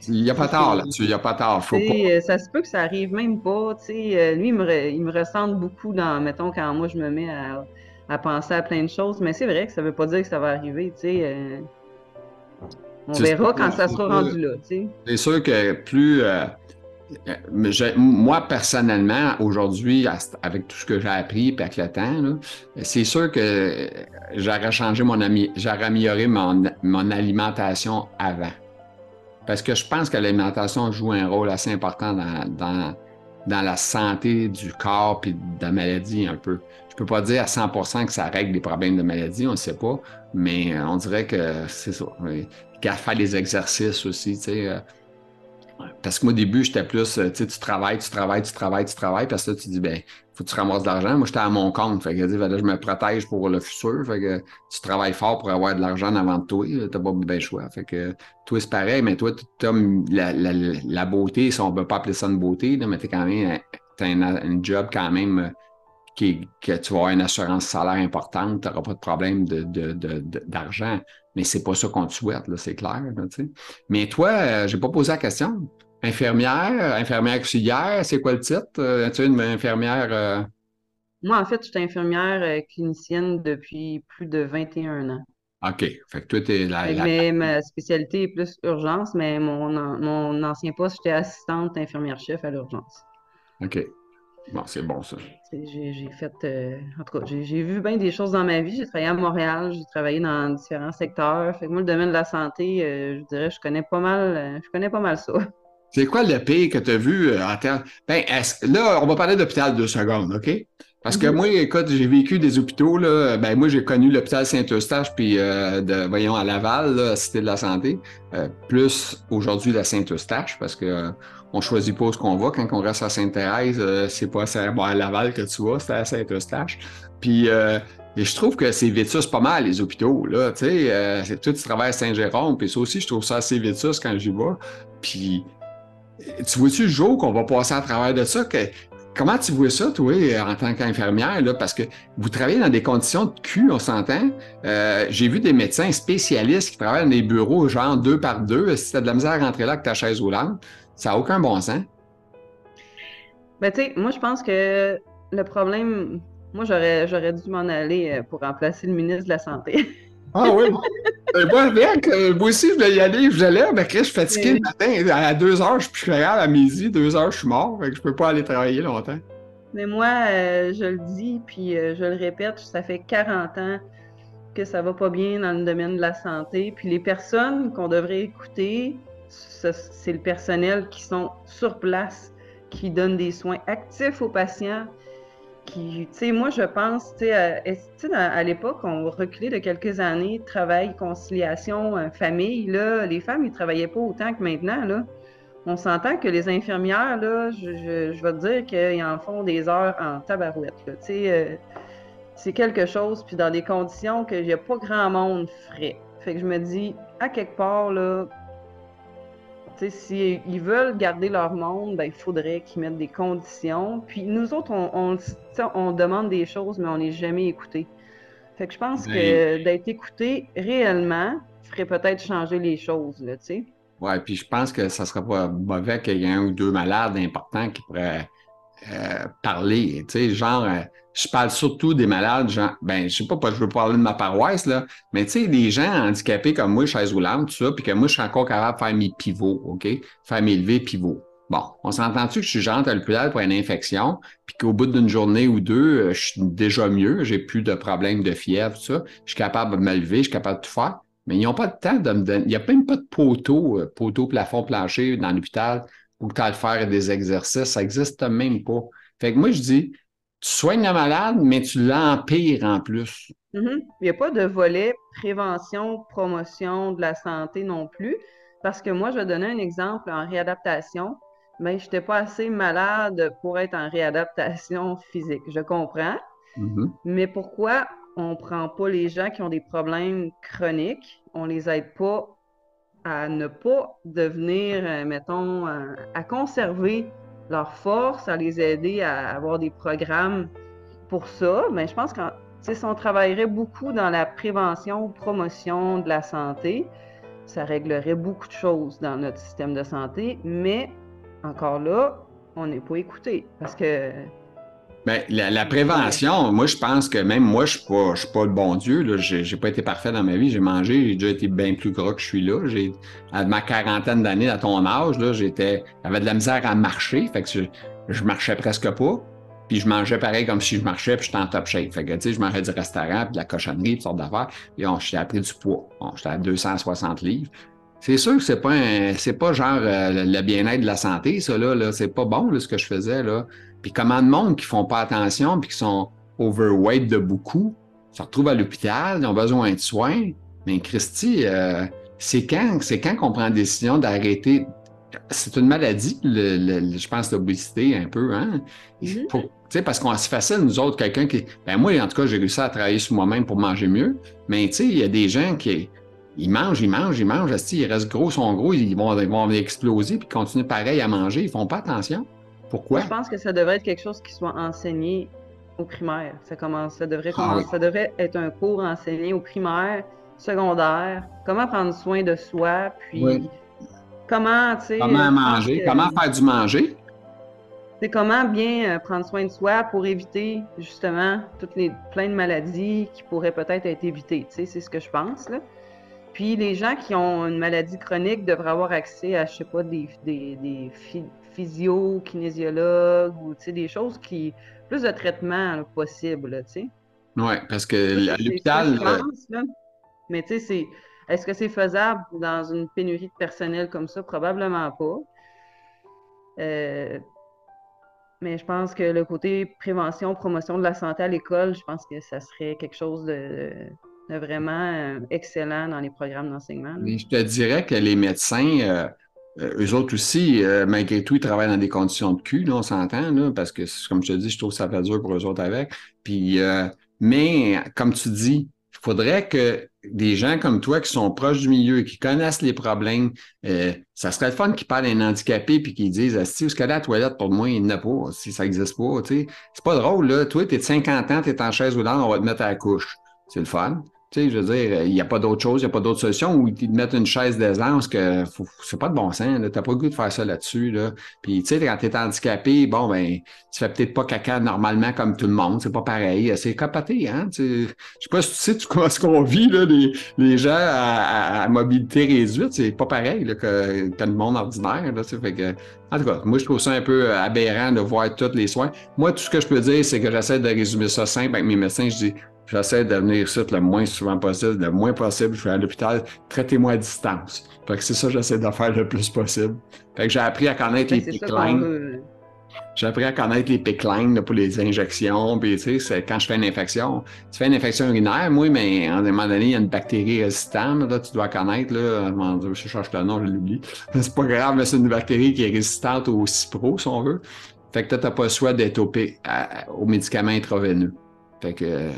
il n'y a pas tard là-dessus, il n'y a pas tard. Faut pas... Ça se peut que ça arrive même pas. sais. lui, il me, il me ressent beaucoup dans, mettons, quand moi je me mets à, à penser à plein de choses. Mais c'est vrai que ça ne veut pas dire que ça va arriver. sais. On verra quand ça sera rendu là. C'est sûr que plus moi, personnellement, aujourd'hui, avec tout ce que j'ai appris et avec le temps, c'est sûr que j'aurais changé mon ami, j'aurais amélioré mon, mon, alimentation avant. Parce que je pense que l'alimentation joue un rôle assez important dans, dans, dans la santé du corps et de la maladie un peu. Je peux pas dire à 100% que ça règle les problèmes de maladie, on ne sait pas, mais on dirait que c'est ça. Qu'à faire des exercices aussi, tu sais euh, parce que moi, au début, j'étais plus, euh, tu sais, tu travailles, tu travailles, tu travailles, tu travailles, parce que là, tu dis, ben, faut que tu ramasses de l'argent. Moi, j'étais à mon compte. Fait que là, je me protège pour le futur. Fait que tu travailles fort pour avoir de l'argent avant de toi. T'as pas bien choix. Fait que toi, c'est pareil, mais toi, tu as la, la, la, beauté, si on ne peut pas appeler ça une beauté, là, mais t'es quand même, t'as un, un, job quand même euh, qui, que tu vas avoir une assurance salaire importante, tu n'auras pas de problème d'argent. De, de, mais c'est pas ça qu'on te souhaite, c'est clair. mais toi, euh, j'ai pas posé la question. Infirmière, infirmière auxiliaire, c'est quoi le titre? Euh, es-tu une infirmière? Euh? Moi, en fait, je suis infirmière clinicienne depuis plus de 21 ans. OK. Fait que toi, t'es la, la... Mais ma spécialité est plus urgence, mais mon, mon ancien poste, j'étais assistante infirmière-chef à l'urgence. OK. Bon, c'est bon ça. J'ai fait, euh, en tout cas, j'ai vu bien des choses dans ma vie. J'ai travaillé à Montréal, j'ai travaillé dans différents secteurs. Fait que moi, le domaine de la santé, euh, je dirais, je connais pas mal, euh, je connais pas mal ça. C'est quoi le pire que tu as vu en termes. Ben, là, on va parler d'hôpital deux secondes, OK? Parce que mhm. moi, écoute, j'ai vécu des hôpitaux, là. Ben, moi, j'ai connu l'hôpital Saint-Eustache, puis de, voyons, à Laval, là, Cité de la Santé, plus aujourd'hui la Saint-Eustache, parce que on choisit pas où qu'on va. Quand on reste à Sainte-Thérèse, euh, c'est pas à, Laval que tu vas, c'est à Saint-Eustache. Puis euh, et je trouve que c'est vétus pas mal, les hôpitaux. Là, tu sais, euh, tout, travailles à Saint-Jérôme, puis ça aussi, je trouve ça assez vétus quand j'y vais. Puis, tu vois-tu le jour qu'on va passer à travers de ça? Comment tu vois ça, toi, en tant qu'infirmière? Parce que vous travaillez dans des conditions de cul, on s'entend. J'ai vu des médecins spécialistes qui travaillent dans des bureaux, genre deux par deux. Si tu as de la misère à rentrer là avec ta chaise roulante, ça n'a aucun bon sens. Ben, tu sais, moi, je pense que le problème, moi, j'aurais, j'aurais dû m'en aller euh, pour remplacer le ministre de la Santé. Ah oui, ben, moi, mec, moi aussi, je voulais y aller, je l'ai, mais je suis fatigué le matin. À deux heures, je suis plus à midi, deux heures, je suis mort, fait que je peux pas aller travailler longtemps. Mais moi, euh, je le dis, puis euh, je le répète, ça fait 40 ans que ça va pas bien dans le domaine de la santé. Puis les personnes qu'on devrait écouter, c'est le personnel qui sont sur place, qui donne des soins actifs aux patients. Qui, tu sais, moi, je pense, tu sais, à, l'époque, on reculait de quelques années, travail, conciliation, euh, famille, là, les femmes, ils travaillaient pas autant que maintenant, là. On s'entend que les infirmières, là, je, je, vais te dire qu'ils en font des heures en tabarouette, tu sais. Euh, c'est quelque chose, puis dans des conditions que j'ai pas grand monde ferait. Fait que je me dis, à quelque part, là, S'ils ils veulent garder leur monde, ben, il faudrait qu'ils mettent des conditions. Puis nous autres, on, on, demande des choses, mais on n'est jamais écouté. Fait que je pense ben, que d'être écouté réellement ferait peut-être changer les choses, tu sais. Ouais, puis je pense que ça ne sera pas mauvais qu'il y ait un ou deux malades importants qui pourraient euh, parler. Tu sais, genre, euh, je parle surtout des malades, genre, ben, je sais pas, je veux parler de ma paroisse, là, mais tu sais, des gens handicapés comme moi, chaise roulante, tout ça, puis que moi, je suis encore capable de faire mes pivots, OK? Faire mes levées pivots. Bon, on s'entend-tu que je suis genre à l'hôpital pour une infection, puis qu'au bout d'une journée ou deux, euh, je suis déjà mieux, j'ai plus de problèmes de fièvre, ça, je suis capable de me lever, je suis capable de tout faire, mais ils n'ont pas de temps de me donner, il n'y a même pas de poteau, poteau, plafond, plancher dans l'hôpital ou tu as faire des exercices, ça n'existe même pas. Fait que moi, je dis, tu soignes la malade, mais tu l'empires en plus. Mm-hmm. Il n'y a pas de volet prévention, promotion de la santé non plus. Parce que moi, je vais donner un exemple en réadaptation. Mais je n'étais pas assez malade pour être en réadaptation physique. Je comprends. Mm-hmm. Mais pourquoi on ne prend pas les gens qui ont des problèmes chroniques, on ne les aide pas à ne pas devenir, euh, mettons, euh, à conserver leur force, à les aider à avoir des programmes pour ça, mais je pense que si on travaillerait beaucoup dans la prévention, promotion de la santé, ça réglerait beaucoup de choses dans notre système de santé, mais encore là, on n'est pas écouté parce que Bien, la, prévention, moi, je pense que même moi, je ne suis, pas le bon Dieu. Je n'ai pas été parfait dans ma vie. J'ai mangé, j'ai déjà été bien plus gras que je suis là. J'ai, à ma quarantaine d'années, à ton âge, j'étais, j'avais de la misère à marcher. Fait que je, marchais presque pas. Puis je mangeais pareil comme si je marchais, puis j'étais en top shape. Fait que, tu sais, je mangeais du restaurant, puis de la cochonnerie, toutes sortes d'affaires. Puis on, j'ai appris du poids. J'étais à 260 livres. C'est sûr que c'est pas c'est pas genre euh, le bien-être de la santé, ça, là. C'est pas bon, ce que je faisais, là. Puis comment de monde qui font pas attention puis qui sont overweight de beaucoup se retrouvent à l'hôpital, ils ont besoin de soins. Mais Christy, euh, c'est quand, c'est quand qu'on prend la décision d'arrêter? C'est une maladie, je pense, l'obésité un peu, hein? Mm-hmm. parce qu'on c'est facile, nous autres, quelqu'un qui. Ben moi, en tout cas, j'ai réussi à travailler sur moi-même pour manger mieux. Mais tu sais, il y a des gens qui. Ils mangent, ils mangent, ils mangent, ils restent gros, sont gros, ils vont, ils vont exploser, puis continuent pareil à manger, ils font pas attention. Pourquoi? Je pense que ça devrait être quelque chose qui soit enseigné au primaire. Ça, commence, ça, devrait, ah ça devrait être un cours enseigné au primaire, secondaire, comment prendre soin de soi, puis comment, tu sais... Comment manger, comment faire du manger? c'est comment bien euh, prendre soin de soi pour éviter justement toutes les plein de maladies qui pourraient peut-être être évitées. Tu sais, c'est ce que je pense. Là. Puis les gens qui ont une maladie chronique devraient avoir accès à, je sais pas, des, des, des physio, kinésiologues ou des choses qui. plus de traitements possibles, tu sais. Oui, parce que l'hôpital. Euh, Mais tu sais, c'est. Est-ce que c'est faisable dans une pénurie de personnel comme ça? Probablement pas. Euh, mais je pense que le côté prévention, promotion de la santé à l'école, je pense que ça serait quelque chose de, vraiment euh, excellent dans les programmes d'enseignement. Je te dirais que les médecins, euh, euh, eux autres aussi, malgré tout, ils travaillent dans des conditions de cul, on s'entend, parce que, comme je te dis, je trouve que ça fait dur pour eux autres avec. Puis, mais, comme tu dis, il faudrait que des gens comme toi qui sont proches du milieu, qui connaissent les problèmes, euh, ça serait le fun qu'ils parlent à un handicapé puis qu'ils disent Si vous la toilette pour moi, il n'y a pas, si ça n'existe pas. C'est pas drôle, là. Toi, tu es de 50 ans, tu es en chaise roulante, on va te mettre à la couche. C'est le fun. Tu sais, je veux dire, il n'y a pas d'autre chose, il n'y a pas d'autre solution où ils te mettent une chaise d'aisance que c'est pas de bon sens. Tu n'as pas le goût de faire ça là-dessus. Là. Puis, tu sais, quand tu es handicapé, bon, ben, tu fais peut-être pas caca normalement comme tout le monde. C'est pas pareil. C'est capoté, hein? Tu sais, je sais pas si tu sais tu, ce qu'on vit, là, les, les gens à, mobilité réduite. C'est pas pareil là, que, que, le monde ordinaire. Là, fait que, en tout cas, moi, je trouve ça un peu aberrant de voir tous les soins. Moi, tout ce que je peux dire, c'est que j'essaie de résumer ça simple avec mes médecins. Je dis, J'essaie de venir ici le moins souvent possible, le moins possible. Je vais à l'hôpital, traitez-moi à distance. Fait que c'est ça que j'essaie de faire le plus possible. Fait que j'ai appris à connaître les picklines. J'ai appris à connaître les picklines pour les injections. Puis, tu sais, quand je fais une infection, tu fais une infection urinaire, moi, mais à un moment donné, il y a une bactérie résistante. Là, tu dois connaître. Là, je cherche le nom, je l'oublie. C'est pas grave, mais c'est une bactérie qui est résistante au cipro, si on veut. Fait que toi, t'as pas le choix d'être aux médicaments intraveineux. Fait que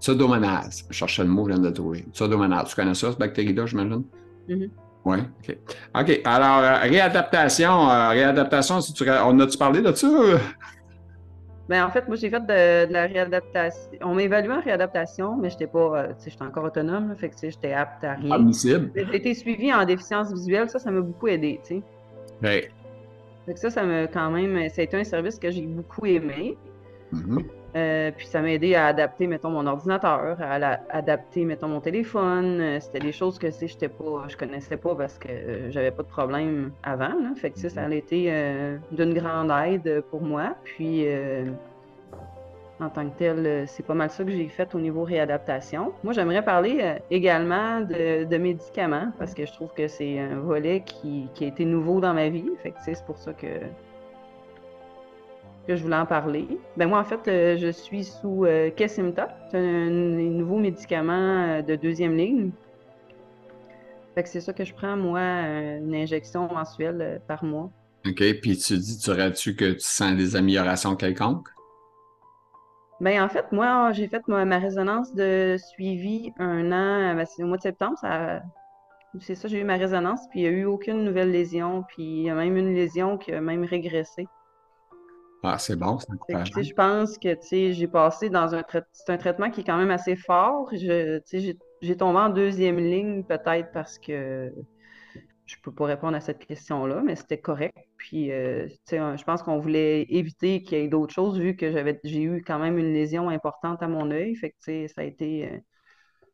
Pseudomonase. Je cherchais le mot, je viens de le trouver. Pseudomonase. Tu connais ça, cette bactérie-là, j'imagine? Mm-hmm. Oui, OK. OK. Alors, euh, réadaptation. Euh, réadaptation, si tu, on a-tu parlé de ça? Ben, en fait, moi, j'ai fait de, la réadaptation. On m'a évalué en réadaptation, mais j'étais pas, euh, tu sais, j'étais encore autonome, fait que, tu sais, j'étais apte à rien. Admissible. J'ai été suivi en déficience visuelle, ça, ça m'a beaucoup aidé, tu sais. Oui. Fait que ça, ça m'a quand même, ça a été un service que j'ai beaucoup aimé. Mm-hmm. Euh, puis ça m'a aidé à adapter, mettons, mon ordinateur, à adapter, mettons, mon téléphone. Euh, c'était des choses que je pas, je connaissais pas parce que euh, j'avais pas de problème avant. Fait que ça a été d'une grande aide pour moi. Puis en tant que tel, c'est pas mal ça que j'ai fait au niveau réadaptation. Moi, j'aimerais parler également de, médicaments parce que je trouve que c'est un volet qui, a été nouveau dans ma vie. Fait c'est pour ça que que je voulais en parler. Ben moi, en fait, euh, je suis sous euh, Kesimta. C'est un, nouveau médicament euh, de deuxième ligne. Fait que c'est ça que je prends, moi, une injection mensuelle par mois. OK. Puis tu dis, tu aurais-tu que tu sens des améliorations quelconques? Ben, en fait, moi, j'ai fait ma, résonance de suivi un an, ben, c'est au mois de septembre. c'est ça, j'ai eu ma résonance, puis il n'y a eu aucune nouvelle lésion, puis il y a même une lésion qui a même régressé. Ah, c'est bon, c'est encourageant. Je pense que j'ai passé dans un, un traitement qui est quand même assez fort. J'ai tombé en deuxième ligne peut-être parce que je peux pas répondre à cette question-là, mais c'était correct. Puis, euh, je pense qu'on voulait éviter qu'il y ait d'autres choses vu que j'avais j'ai eu quand même une lésion importante à mon œil. Fait que, ça a été euh,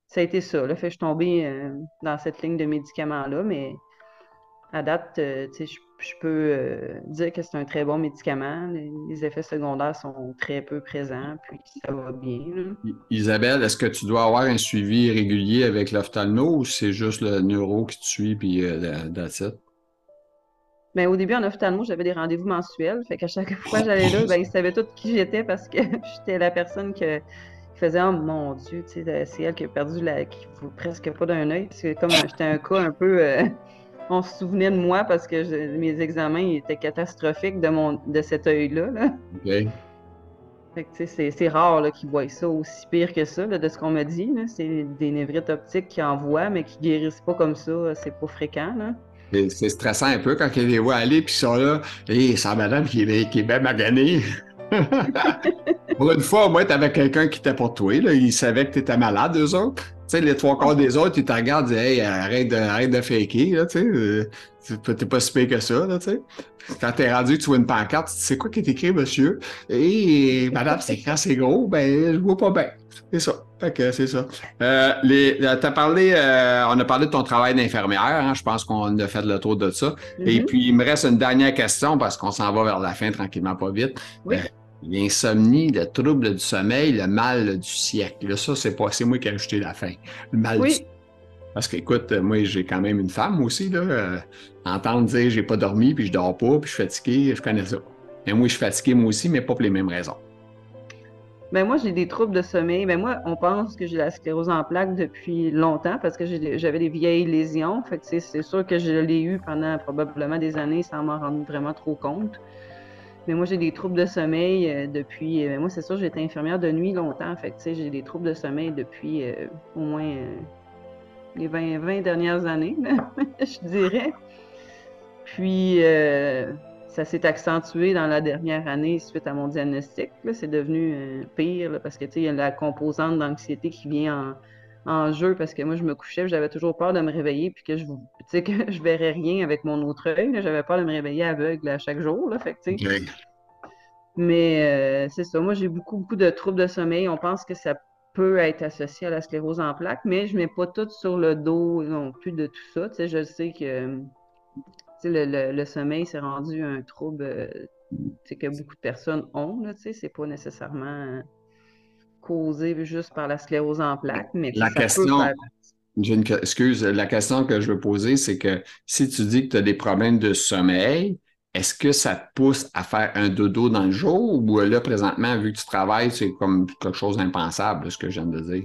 ça a été ça. Là. Fait que je suis tombée euh, dans cette ligne de médicaments-là, mais à date, je je peux euh, dire que c'est un très bon médicament. Les, effets secondaires sont très peu présents, puis ça va bien. Isabelle, est-ce que tu dois avoir un suivi régulier avec l'ophtalmo ou c'est juste le neuro qui te suit, puis euh, that's ben, au début, en ophtalmo, j'avais des rendez-vous mensuels. Fait qu'à chaque fois que j'allais là, ben, ils savaient tout qui j'étais parce que j'étais la personne que, qui faisait Oh mon Dieu, c'est elle qui a perdu la. qui vaut presque pas d'un œil. C'est comme j'étais un cas un peu. Euh, on se souvenait de moi parce que mes examens étaient catastrophiques de, mon, de cet œil-là. c'est, rare qu'ils voient ça aussi pire que ça, de ce qu'on m'a dit. C'est des névrites optiques qui en voient, mais qui guérissent pas comme ça. C'est pas fréquent. C'est, stressant un peu quand ils les voient aller, puis ils sont là. Et c'est madame qui est, qui est bien maganée. pour une fois, au moins, tu avais quelqu'un qui était pour toi. Là. Ils savaient que tu étais malade, eux autres. Sais, les trois quarts des autres, ils te regardent et disent Hey, arrête de, arrête de faker, là, tu sais. T'es pas si pire que ça, là, tu sais. Quand t'es rendu, tu vois une pancarte, tu sais quoi qui est écrit, monsieur? Et madame, c'est écrit assez gros, ben, je vois pas bien. C'est ça. Fait que c'est ça. Euh, les, as parlé, euh, on a parlé de ton travail d'infirmière, hein, je pense qu'on a fait le tour de ça. Et Mhm. puis, il me reste une dernière question parce qu'on s'en va vers la fin tranquillement, pas vite. Oui. Euh, L'insomnie, le trouble du sommeil, le mal du siècle. Là, ça, c'est pas, c'est moi qui ai ajouté la fin. Le mal du Oui. Parce qu'écoute, moi, j'ai quand même une femme aussi, là. euh, entendre dire j'ai pas dormi, puis je dors pas, puis je suis fatigué, je connais ça. Mais moi, je suis fatigué, moi aussi, mais pas pour les mêmes raisons. Ben moi, j'ai des troubles de sommeil. Ben moi, on pense que j'ai la sclérose en plaques depuis longtemps parce que j'avais des vieilles lésions. Fait que c'est sûr que je l'ai eu pendant probablement des années sans m'en rendre vraiment trop compte. Mais moi, j'ai des troubles de sommeil euh, depuis. euh, moi, c'est sûr, j'ai été infirmière de nuit longtemps. Fait tu sais, j'ai des troubles de sommeil depuis euh, au moins les 20, 20 dernières années, je dirais. Puis, ça s'est accentué dans la dernière année suite à mon diagnostic. C'est devenu pire parce que tu sais, il y a la composante d'anxiété qui vient en, en jeu parce que moi, je me couchais, j'avais toujours peur de me réveiller puis que je sais, que je verrais rien avec mon autre œil. J'avais peur de me réveiller aveugle à chaque jour. Là, fait que, mais euh, c'est ça, moi j'ai beaucoup, beaucoup de troubles de sommeil. On pense que ça peut être associé à la sclérose en plaques, mais je mets pas tout sur le dos non plus de tout ça. Tu sais, je sais que le, le- le sommeil s'est rendu un trouble euh, que beaucoup de personnes ont. Sais, c'est pas nécessairement causé juste par la sclérose en plaques, mais La question- faire- une excuse, la question que je veux poser, c'est que si tu dis que tu as des problèmes de sommeil, est-ce que ça te pousse à faire un dodo dans le jour? Ou là, présentement, vu que tu travailles, c'est comme quelque chose d'impensable, ce que je viens de dire?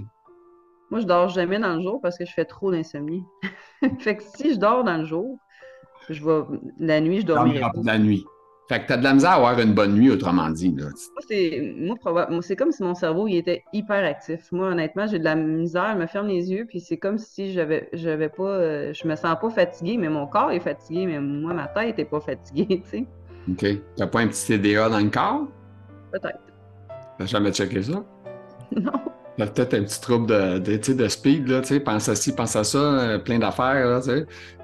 Moi, je dors jamais dans le jour parce que je fais trop d'insomnie. fait que si je dors dans le jour, je vais la nuit, je dormirai Dormira pas. la nuit. Fait que tu as de la misère à avoir une bonne nuit, autrement dit. Là. Moi, c'est comme si mon cerveau il était hyper actif. Moi, honnêtement, j'ai de la misère, je me ferme les yeux, puis c'est comme si j'avais j'avais pas euh, je me sens pas fatiguée, mais mon corps est fatigué, mais moi, ma tête est pas fatiguée, tu sais. OK. Tu n'as pas un petit TDA dans le corps? Peut-être. Tu jamais checké ça? Non. Peut-être un petit trouble de, de, de speed, là, pense à ci, pense à ça, euh, plein d'affaires.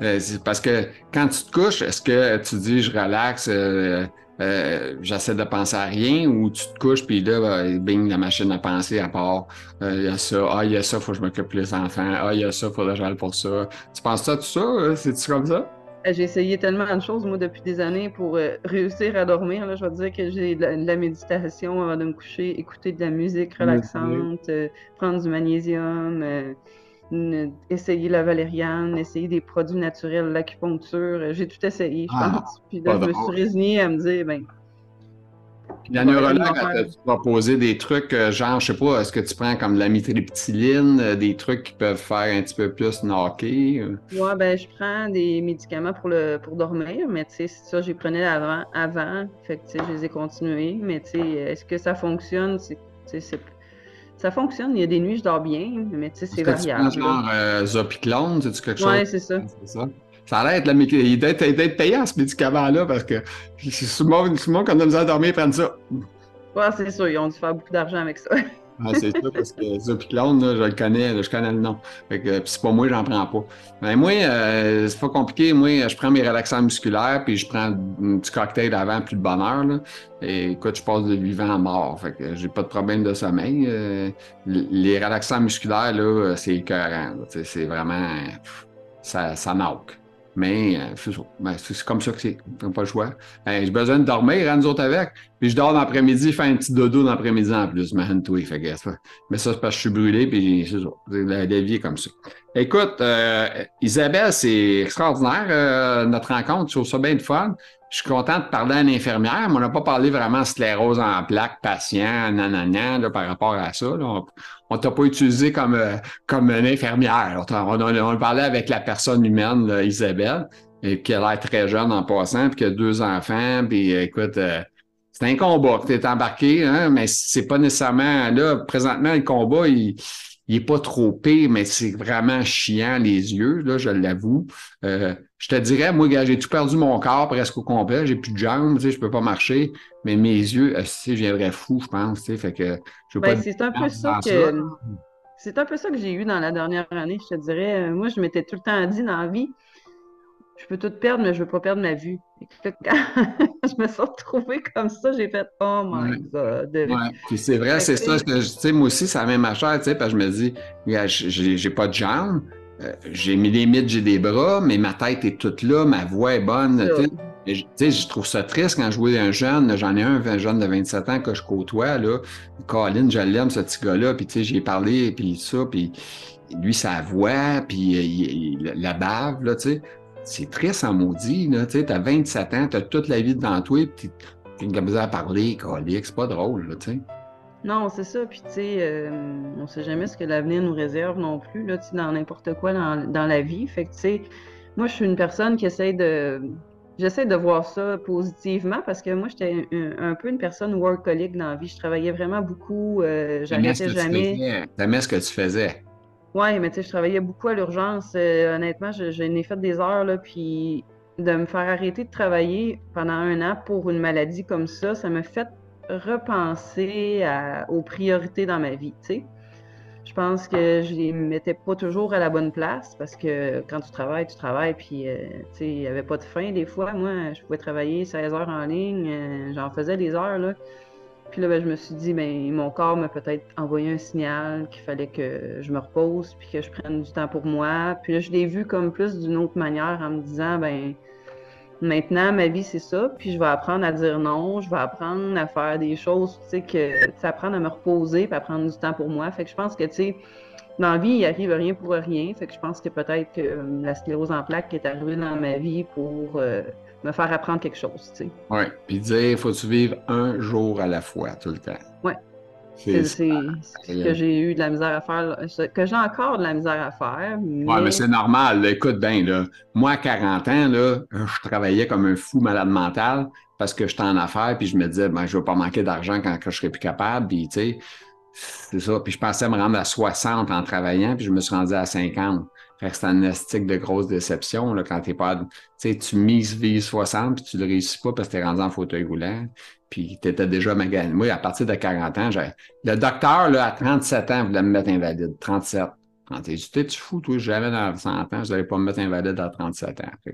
Euh, parce que quand tu te couches, est-ce que tu dis je relaxe, euh, euh, j'essaie de penser à rien, ou tu te couches, puis là, ben, bing, la machine à penser à part, il y a ça, ah, il y a ça, faut que je m'occupe des enfants, ah, il y a ça, faut que j'aille pour ça. Tu penses ça, tout ça? C'est-tu comme ça? Euh, J'ai essayé tellement de choses, moi, depuis des années pour euh, réussir à dormir. Là, je vais te dire que j'ai de la, de la méditation avant de me coucher, écouter de la musique relaxante, euh, prendre du magnésium, euh, une- essayer la valériane, essayer des produits naturels, l'acupuncture. J'ai tout essayé, je Ah, pense. Puis là, je me suis résignée à me dire, ben, La neurologue, elle te proposer des trucs, euh, genre, je sais pas, est-ce que tu prends comme de la mitriptyline, euh, des trucs qui peuvent faire un petit peu plus knocker? ouais, ben, je prends des médicaments pour, le, pour dormir, mais tu sais, ça, j'y prenais avant, avant. Fait que, tu sais, je les ai continués. Mais, tu sais, est-ce que ça fonctionne? C'est, tu ça fonctionne. Il y a des nuits, je dors bien, mais, tu sais, c'est que tu prends variable. genre euh, Zopiclone, c'est-tu quelque chose? Ouais, c'est ça. C'est ça. Ça a l'air d'être être payant, ce médicament-là, parce que c'est souvent, souvent quand on a besoin de dormir, ils prennent ça. Ouais, c'est sûr, ils ont dû faire beaucoup d'argent avec ça. Ah, c'est ça, parce que Zopiclone, là, je le connais, là, je connais le nom. Fait que, puis c'est pas moi, j'en prends pas. Mais moi, euh, c'est pas compliqué. Moi, je prends mes relaxants musculaires, puis je prends un petit cocktail avant, plus de bonheur. Là. Et écoute, je passe de vivant à mort. Fait que j'ai pas de problème de sommeil. Euh, les relaxants musculaires, là, c'est écœurant. C'est vraiment. Ça, ça knock. Mais euh. Ben, c'est comme ça que c'est. On pas le choix. Ben, j'ai besoin de dormir, hein, nous autres avec. Puis je dors l'après-midi, je fais un petit dodo l'après-midi en plus. Fait mais ça, c'est parce que je suis brûlé, puis c'est ça. La, la vie est comme ça. Écoute, euh, Isabelle, c'est extraordinaire, euh, notre rencontre. Je trouve ça bien de fun. Je suis content de parler à une infirmière, mais on n'a pas parlé vraiment sclérose en plaques, patient, nanana, là, par rapport à ça. là. On, on t'a pas utilisé comme, euh, comme une infirmière. On, on, parlait avec la personne humaine, là, Isabelle, qui a l'air très jeune en passant, puis qui a deux enfants, puis euh, écoute, euh, c'est un combat que tu es embarqué, hein, mais c'est pas nécessairement. Là, présentement, le combat, il, il est pas trop pire, mais c'est vraiment chiant les yeux, là, je l'avoue. Je te dirais, moi, j'ai tout perdu mon corps presque au complet? J'ai plus de jambes, tu sais, je peux pas marcher, mais mes yeux, euh, sais, je viendrais fou, je pense, tu sais, fait que je veux Ben, pas c'est un peu ça que. c'est un peu ça que j'ai eu dans la dernière année, je te dirais. Moi, je m'étais tout le temps dit dans la vie, je peux tout perdre, mais je veux pas perdre ma vue. Et quand je me suis retrouvée comme ça, j'ai fait Oh my God. Ouais. Puis c'est vrai, c'est ça. Moi aussi, c'est la même affaire, tu sais, parce que je me dis, j'ai pas de jambes, euh, j'ai mes limites, j'ai des bras, mais ma tête est toute là, ma voix est bonne. Tu sais, je trouve ça triste quand je vois un jeune, j'en ai un, un jeune de 27 ans que je côtoie, là. Colin, je l'aime, ce petit gars-là, puis tu sais, j'ai parlé, puis ça, puis lui, sa voix, puis la bave, là, tu sais c'est triste en maudit. Tu as 27 ans, tu as toute la vie devant toi, puis tu as une à parler, c'est pas drôle. Là, sais. Non, c'est ça. Puis, tu sais, euh, on sait jamais ce que l'avenir nous réserve non plus, là, dans n'importe quoi dans, la vie. Fait que, tu sais, moi, je suis une personne qui essaie de. J'essaie de voir ça positivement parce que moi, j'étais un, peu une personne workaholic dans la vie. Je travaillais vraiment beaucoup. Euh, J'arrêtais jamais. T'aimais ce que tu faisais. Oui, mais tu sais, je travaillais beaucoup à l'urgence. Euh, honnêtement, j'ai fait des heures, là, puis de me faire arrêter de travailler pendant un an pour une maladie comme ça, ça m'a fait repenser aux priorités dans ma vie. Je pense que je les mettais pas toujours à la bonne place parce que quand tu travailles, tu travailles, puis euh, il n'y avait pas de fin des fois. Moi, je pouvais travailler 16 heures en ligne, euh, j'en faisais des heures, là. Puis là, ben, je me suis dit, ben, mon corps m'a peut-être envoyé un signal qu'il fallait que je me repose, puis que je prenne du temps pour moi. Puis là, je l'ai vu comme plus d'une autre manière en me disant, ben, maintenant, ma vie, c'est ça, puis je vais apprendre à dire non, je vais apprendre à faire des choses, tu sais, que, tu apprendre à me reposer, puis à prendre du temps pour moi. Fait que je pense que, tu sais, dans la vie, il arrive rien pour rien. Fait que je pense que peut-être que euh, la sclérose en plaques est arrivée dans ma vie pour... Euh, me faire apprendre quelque chose, tu sais. Oui, puis dire, faut tu vivre un jour à la fois, tout le temps? Oui. C'est ce que j'ai eu de la misère à faire, que j'ai encore de la misère à faire. Mais... Oui, mais c'est normal. Écoute bien, là, moi, à 40 ans, là, je travaillais comme un fou malade mental parce que j'étais en affaires, puis je me disais, ben, je ne vais pas manquer d'argent quand, je serai plus capable, puis tu sais, c'est ça. Puis je pensais me rendre à 60 en travaillant, puis je me suis rendu à 50. Fait que c'est un estique de grosse déception là, quand t'es pas. Tu sais, tu mises vie 60 puis tu le réussis pas parce que t'es rendu en fauteuil roulant. Puis t'étais déjà magané. Moi, à partir de 40 ans, j'ai. Le docteur, là, à 37 ans, voulait me mettre invalide. 37. Quand tu tu fou, toi, jamais dans 100 ans, je n'allais pas me mettre invalide à 37 ans.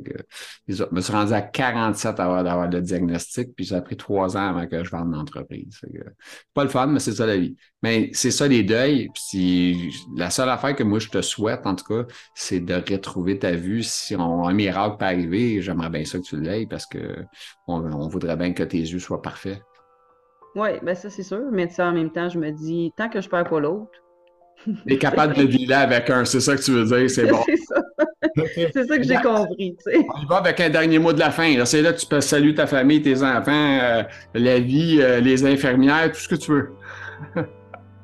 Je me suis rendu à 47 avant d'avoir le diagnostic, puis ça a pris trois ans avant que je vende l'entreprise. Pas le fun, mais c'est ça la vie. Mais c'est ça les deuils. Puis la seule affaire que moi je te souhaite, en tout cas, c'est de retrouver ta vue. Si on, un miracle peut arriver, j'aimerais bien ça que tu l'aies parce que on, voudrait bien que tes yeux soient parfaits. Oui, ben ça c'est sûr. Mais en même temps, je me dis, tant que je perds pas l'autre, est capable de dealer avec un, c'est ça que tu veux dire, c'est bon. c'est ça. c'est ça que j'ai compris. Tu sais. On y va avec un dernier mot de la fin. C'est là que tu peux saluer ta famille, tes enfants, euh, la vie, euh, les infirmières, tout ce que tu veux.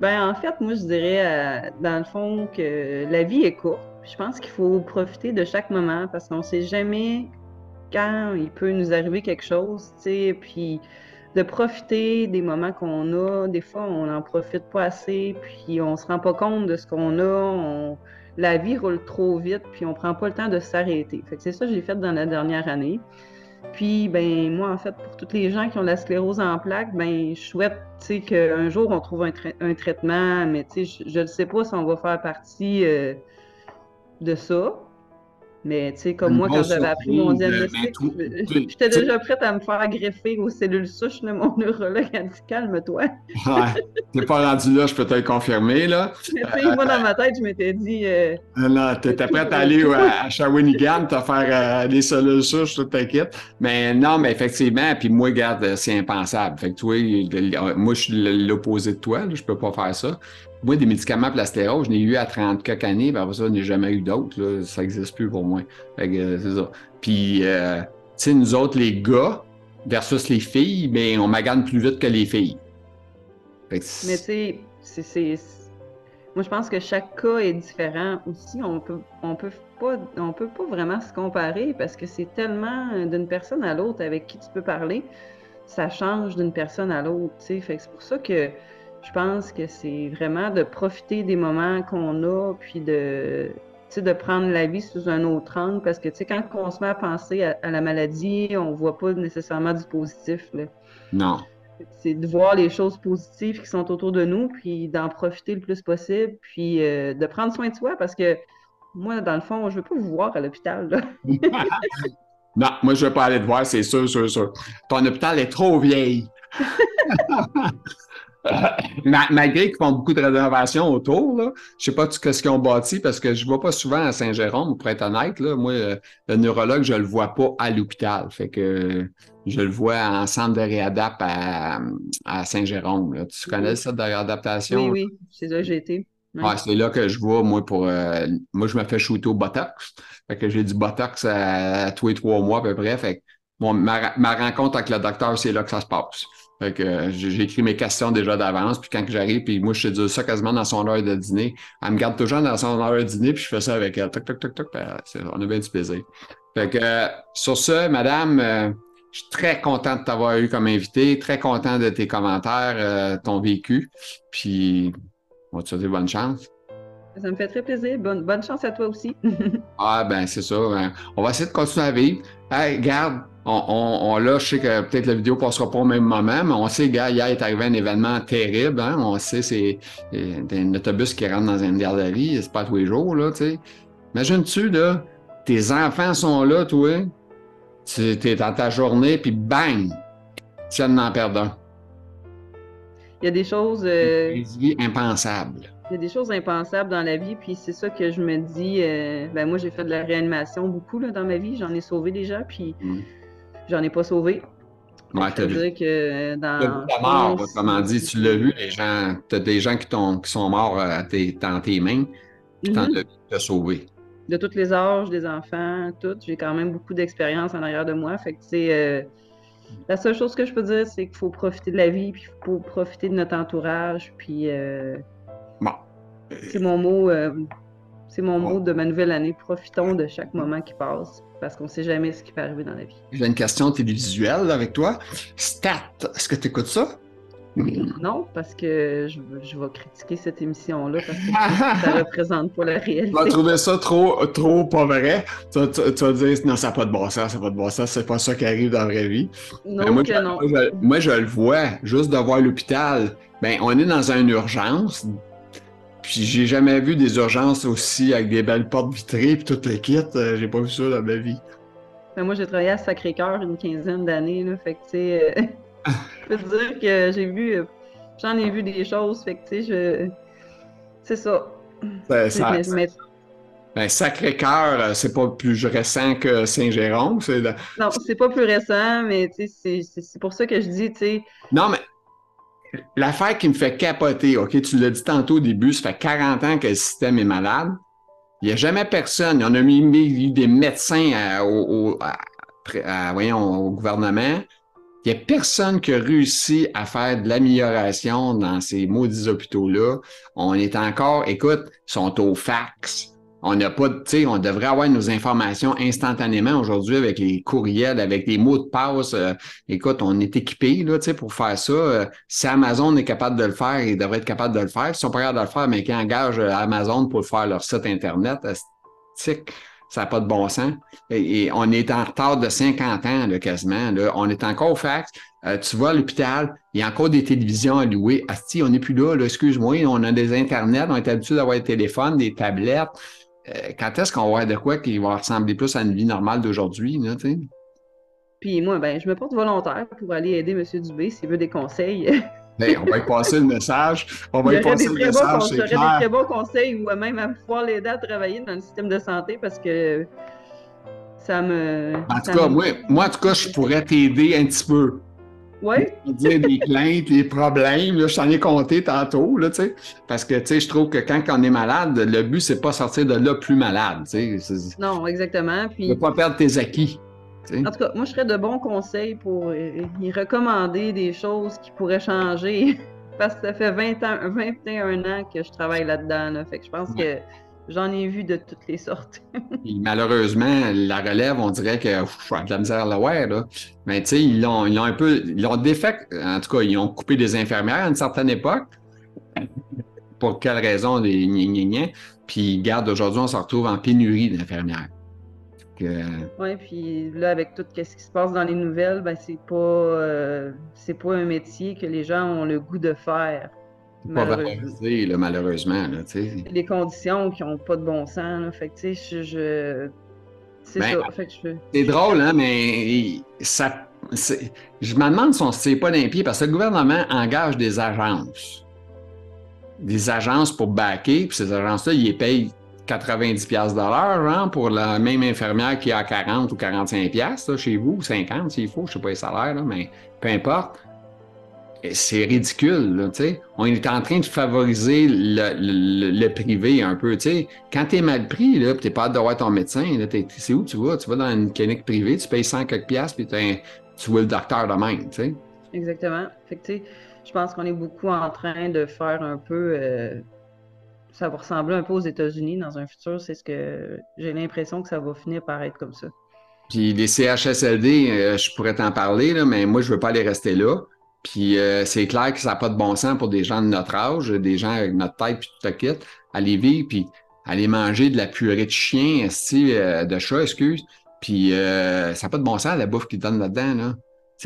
ben, en fait, moi, je dirais, euh, dans le fond, que la vie est courte. Je pense qu'il faut profiter de chaque moment parce qu'on ne sait jamais quand il peut nous arriver quelque chose, tu sais, puis de profiter des moments qu'on a. Des fois, on n'en profite pas assez, puis on se rend pas compte de ce qu'on a. La vie roule trop vite, puis on prend pas le temps de s'arrêter. C'est ça que j'ai fait dans la dernière année. Puis, ben moi, en fait, pour toutes les gens qui ont la sclérose en plaques, ben je souhaite, qu'un jour on trouve un, traitement, mais je ne sais pas si on va faire partie euh, de ça. Mais tu sais, comme moi, quand j'avais appris mon diagnostic, j'étais déjà prête à me faire greffer aux cellules souches de mon neurologue a dit calme-toi. ouais, t'es pas rendu là, je peux te le confirmer. Là. Mais tu sais, moi, dans ma tête, je m'étais dit. Euh... Non, t'étais prête à aller à, Shawinigan, te faire euh, des cellules souches, tout t'inquiète. Mais non, mais effectivement, puis moi, regarde, c'est impensable. Fait que toi, moi, je suis l'opposé de toi, là, je peux pas faire ça. Moi, des médicaments pour la je n'ai eu à 30 quelques années, puis après ça, je n'ai jamais eu d'autres. Ça n'existe plus pour moi. Euh, c'est ça. Puis, euh, tu sais, nous autres, les gars, versus les filles, ben, on magane plus vite que les filles. Mais tu sais, c'est. Moi, je pense que chaque cas est différent aussi. On peut, on peut pas, on peut pas vraiment se comparer parce que c'est tellement d'une personne à l'autre avec qui tu peux parler. Ça change d'une personne à l'autre. Fait que c'est pour ça que je pense que c'est vraiment de profiter des moments qu'on a, puis de, de prendre la vie sous un autre angle, parce que quand on se met à penser à, la maladie, on voit pas nécessairement du positif. Là. Non. c'est de voir les choses positives qui sont autour de nous, puis d'en profiter le plus possible, puis euh, de prendre soin de soi, parce que moi, dans le fond, je ne veux pas vous voir à l'hôpital. non, moi, je ne veux pas aller te voir, c'est sûr, sûr, sûr. Ton hôpital est trop vieille. malgré qu'ils font beaucoup de rénovations autour, là, je sais pas ce qu'ils ont bâti parce que je ne vois pas souvent à Saint-Jérôme, pour être honnête. Là, moi, euh, le neurologue, je ne le vois pas à l'hôpital. Fait que je le vois en centre de réadap à, Saint-Jérôme. Tu connais ça de réadaptation? Oui, oui, c'est là que j'ai été. c'est là que je vois, moi, pour euh, moi, je me fais shooter au Botox. Fait que j'ai du Botox à, tous les trois mois à peu près. Fait ma, ma rencontre avec le docteur, c'est là que ça se passe. Fait que euh, j'ai écrit mes questions déjà d'avance, puis quand j'arrive, puis moi, je te dis ça quasiment dans son heure de dîner. Elle me garde toujours dans son heure de dîner, puis je fais ça avec elle. Toc, toc, toc, toc. On a bien du plaisir. Fait que euh, sur ce, madame, euh, je suis très content de t'avoir eu comme invité, très content de tes commentaires, ton vécu. Puis, on va te souhaiter bonne chance. Ça me fait très plaisir. Bonne, bonne chance à toi aussi. ah, ben, c'est ça. Ben, on va essayer de continuer à vivre. Hey, garde, on, là, je sais que peut-être la vidéo ne passera pas au même moment, mais on sait, gars, hier est arrivé un événement terrible. Hein? On sait, c'est un autobus qui rentre dans une garderie, c'est pas tous les jours, là, tu sais. Imagine-tu, là, tes enfants sont là, toi, tu es dans ta journée, puis bang, tu viens d'en perdre un. Il y a des choses. Euh... impensables. Il y a des choses impensables dans la vie, puis c'est ça que je me dis. Euh, ben moi, j'ai fait de la réanimation beaucoup là, dans ma vie, j'en ai sauvé déjà, puis. Mm. J'en ai pas sauvé. Ouais, t'as vu. que euh, dans. ta mort, comment dit, tu l'as vu, les gens. T'as des gens qui, qui sont morts euh, à tes, dans tes mains, puis t'en mm-hmm. as sauvé. De tous les âges, des enfants, tout. J'ai quand même beaucoup d'expérience en arrière de moi. Fait que, c'est. Euh, la seule chose que je peux dire, c'est qu'il faut profiter de la vie, puis il faut profiter de notre entourage, puis. bon. C'est mon mot. C'est mon mot de ma nouvelle année. Profitons de chaque moment qui passe parce qu'on ne sait jamais ce qui peut arriver dans la vie. J'ai une question télévisuelle avec toi. Stat, est-ce que tu écoutes ça? Non, parce que je, vais critiquer cette émission-là parce que ça ne représente pas la réalité. Tu vas trouver ça trop, trop pas vrai? Tu, vas dire non, ça n'a pas de bon sens, ça n'a pas de bon sens, c'est pas ça qui arrive dans la vraie vie. Non, moi, que non. Moi, je, le vois, juste de voir l'hôpital. Ben, on est dans une urgence puis j'ai jamais vu des urgences aussi avec des belles portes vitrées puis toutes les kits. Euh, j'ai pas vu ça dans ma vie. Ben, moi, j'ai travaillé à Sacré-Cœur une quinzaine d'années. Fait que, tu sais, euh, je peux te dire que j'ai vu, euh, j'en ai vu des choses. Fait que, tu sais, je. C'est ça. Ben, ça ben, Sacré-Cœur, c'est pas plus récent que Saint-Jérôme. Non, c'est pas plus récent, mais c'est pour ça que je dis, tu sais. Non, mais L'affaire qui me fait capoter, OK, tu l'as dit tantôt au début, ça fait 40 ans que le système est malade. Il n'y a jamais personne. En a mis, des médecins au, voyons, au gouvernement. Il n'y a personne qui a réussi à faire de l'amélioration dans ces maudits hôpitaux-là. On est encore, écoute, sont au fax. On n'a pas, tu sais, on devrait avoir nos informations instantanément aujourd'hui avec les courriels, avec les mots de passe. Euh, écoute, on est équipé là, tu sais, pour faire ça. Euh, si Amazon est capable de le faire, ils devraient être capables de le faire. S'ils sont pas capables de le faire, mais qu'ils engagent euh, Amazon pour faire leur site Internet, ça n'a pas de bon sens. Et, on est en retard de 50 ans, là, quasiment. On est encore au fax. tu vois, à l'hôpital, il y a encore des télévisions à louer. Asti, on n'est plus là, là excuse-moi, on a des Internets, on est habitué d'avoir des téléphones, des tablettes. Euh, quand est-ce qu'on va avoir de quoi qui va ressembler plus à une vie normale d'aujourd'hui, Puis moi, ben, je me porte volontaire pour aller aider M. Dubé s'il veut des conseils. Ben, on va y passer le message. On va y passer le message. J'aurais des très bons conseils ou même à pouvoir l'aider à travailler dans le système de santé parce que ça me. En tout cas, moi, moi, en tout cas, je pourrais t'aider un petit peu. Dire des plaintes, des problèmes. Là, je t'en ai compté tantôt, là, tu sais. Parce que, tu sais, je trouve que quand on est malade, le but, c'est pas sortir de là plus malade, tu sais. Non, exactement. Puis... Ne pas perdre tes acquis. En tout cas, moi, je serais de bons conseils pour y recommander des choses qui pourraient changer. Parce que ça fait 20 ans, 21 ans que je travaille là-dedans. Là. Fait que je pense que J'en ai vu de toutes les sortes. malheureusement, la relève, on dirait que je de la misère là, ouais, là. Mais tu sais, ils l'ont, ils un peu, ils l'ont défait, en tout cas, ils ont coupé des infirmières à une certaine époque. Pour quelle raison, des gna, Puis, garde, aujourd'hui, on se retrouve en pénurie d'infirmières. Oui, puis là, avec tout ce qui se passe dans les nouvelles, ben, c'est pas, euh, c'est pas un métier que les gens ont le goût de faire. Pas valorisé, là, malheureusement. Là, les conditions qui n'ont pas de bon sens. Là, fait que, tu sais, je, C'est ben, ça. je... C'est drôle, hein, mais ça, je me demande si on ne se tire pas d'un pied parce que le gouvernement engage des agences. Des agences pour backer, puis ces agences-là, ils les payent 90 pièces l'heure, pour la même infirmière qui a 40 ou 45 pièces chez vous, ou 50 s'il faut, je sais pas les salaires, mais peu importe. C'est ridicule, tu sais. On est en train de favoriser le, privé un peu, tu sais. Quand tu es mal pris, là, tu n'es pas hâte d'avoir ton médecin, c'est où tu vas? Tu vas dans une clinique privée, tu payes 100 quelques piastres, puis tu vois le docteur de même, tu sais. Exactement. Fait que, je pense qu'on est beaucoup en train de faire un peu... Euh, ça va ressembler un peu aux États-Unis dans un futur. C'est ce que j'ai l'impression que ça va finir par être comme ça. Puis les CHSLD, euh, je pourrais t'en parler, là, mais moi, je ne veux pas aller rester là. Puis euh, c'est clair que ça n'a pas de bon sens pour des gens de notre âge, des gens avec notre tête, puis tout le kit, aller vivre, puis aller manger de la purée de chien, euh, de chat, excuse. Puis ça n'a pas de bon sens, la bouffe qu'ils donnent là-dedans. Là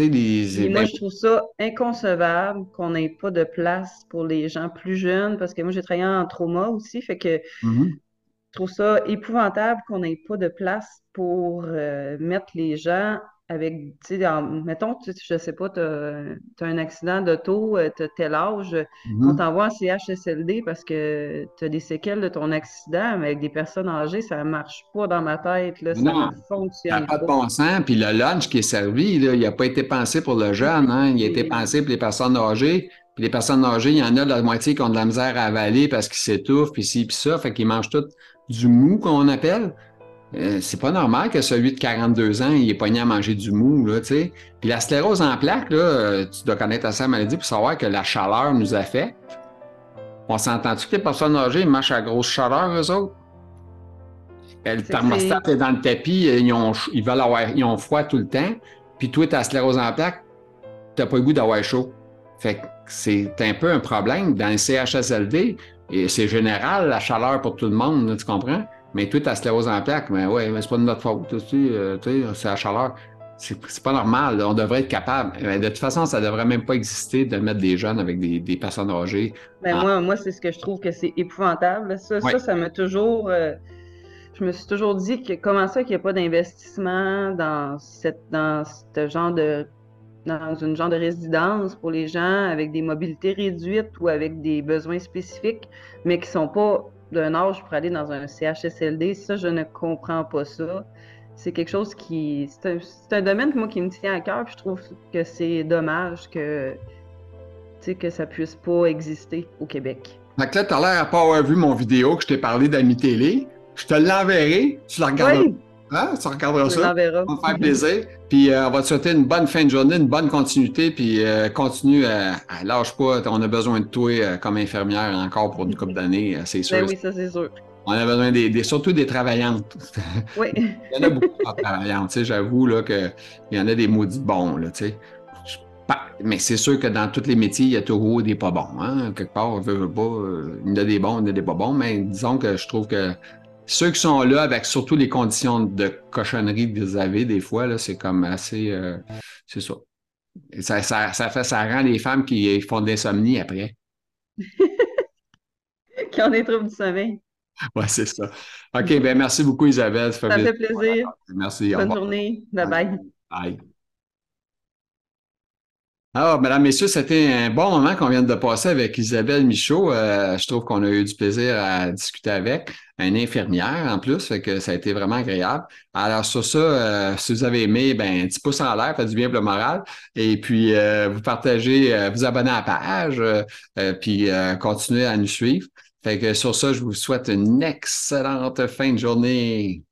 moi, je trouve ça inconcevable qu'on n'ait pas de place pour les gens plus jeunes, parce que moi, j'ai travaillé en trauma aussi, fait que mm-hmm. je trouve ça épouvantable qu'on n'ait pas de place pour euh, mettre les gens avec, tu sais, mettons, tu, je sais pas, tu as, un accident d'auto, euh, tu as tel âge, mm-hmm. on t'envoie en CHSLD parce que tu as des séquelles de ton accident, mais avec des personnes âgées, ça ne marche pas dans ma tête, là, ça ne fonctionne pas. pas de bon sens, puis le lunch qui est servi, là, il n'a pas été pensé pour le jeune, hein, il a été pensé pour les personnes âgées, puis les personnes âgées, il y en a de la moitié qui ont de la misère à avaler parce qu'ils s'étouffent, puis ci, puis ça, fait qu'ils mangent tout du mou, qu'on appelle. Euh, c'est pas normal que celui de 42 ans, il est pogné à manger du mou, là, tu sais. Puis la sclérose en plaques, là, euh, tu dois connaître assez la maladie pour savoir que la chaleur nous affecte. On s'entend-tu que les personnes âgées marchent à grosse chaleur, eux autres? Le thermostat est dans le tapis, ils ont, ils veulent avoir, ils ont froid tout le temps. Puis toi, ta sclérose en plaques, t'as pas le goût d'avoir chaud. Fait que c'est un peu un problème. Dans le CHSLD, et c'est général, la chaleur pour tout le monde, tu comprends? Mais toi, tu sclérose en plaque, mais ouais, mais c'est pas de notre faute. Euh, tu sais, c'est la chaleur. C'est pas normal. On devrait être capable. de toute façon, ça devrait même pas exister de mettre des jeunes avec des, des personnes âgées. Ben moi, moi c'est ce que je trouve que c'est épouvantable. Ça, ça, ça m'a toujours. Euh, je me suis toujours dit que comment ça qu'il n'y a pas d'investissement dans cette dans ce genre de dans une genre de résidence pour les gens avec des mobilités réduites ou avec des besoins spécifiques, mais qui sont pas d'un âge pour aller dans un CHSLD, ça, je ne comprends pas ça. C'est quelque chose qui. C'est un, domaine moi, qui me tient à cœur, je trouve que c'est dommage que, que ça puisse pas exister au Québec. Fait que là, t'as l'air à pas avoir vu mon vidéo que je t'ai parlé d'Ami Télé. Je te l'enverrai, tu la regarderas. Hein? Tu regarderas ça. Ça va faire plaisir. Puis euh, on va te souhaiter une bonne fin de journée, une bonne continuité. Puis euh, continue à, lâche pas. On a besoin de toi euh, comme infirmière encore pour une couple d'années, c'est sûr. Ben oui, ça c'est sûr. On a besoin des, surtout des travaillantes. Oui. il y en a beaucoup de travaillantes. J'avoue qu'il y en a des maudits bons. Là, mais c'est sûr que dans tous les métiers, il y a toujours des pas bons. Hein? Quelque part, on veut, pas. Il y en a des bons, il y en a des pas bons. Mais disons que je trouve que ceux qui sont là avec surtout les conditions de cochonnerie que vous avez des fois, c'est comme assez. Euh, c'est ça. Ça, ça. ça, fait, ça rend les femmes qui font de l'insomnie après. qui ont des troubles du sommeil. Oui, c'est ça. OK, ben merci beaucoup, Isabelle. Ça fait, plaisir. Merci. Bonne journée. Bye bye. Bye. Alors, mesdames, messieurs, c'était un bon moment qu'on vient de passer avec Isabelle Michaud. Euh, je trouve qu'on a eu du plaisir à discuter avec. Une infirmière en plus, fait que ça a été vraiment agréable. Alors, sur ça, euh, si vous avez aimé, ben, un petit pouce en l'air, fait du bien pour le moral. Et puis, euh, vous partagez, vous abonnez à la page, puis continuez à nous suivre. Fait que sur ça, je vous souhaite une excellente fin de journée.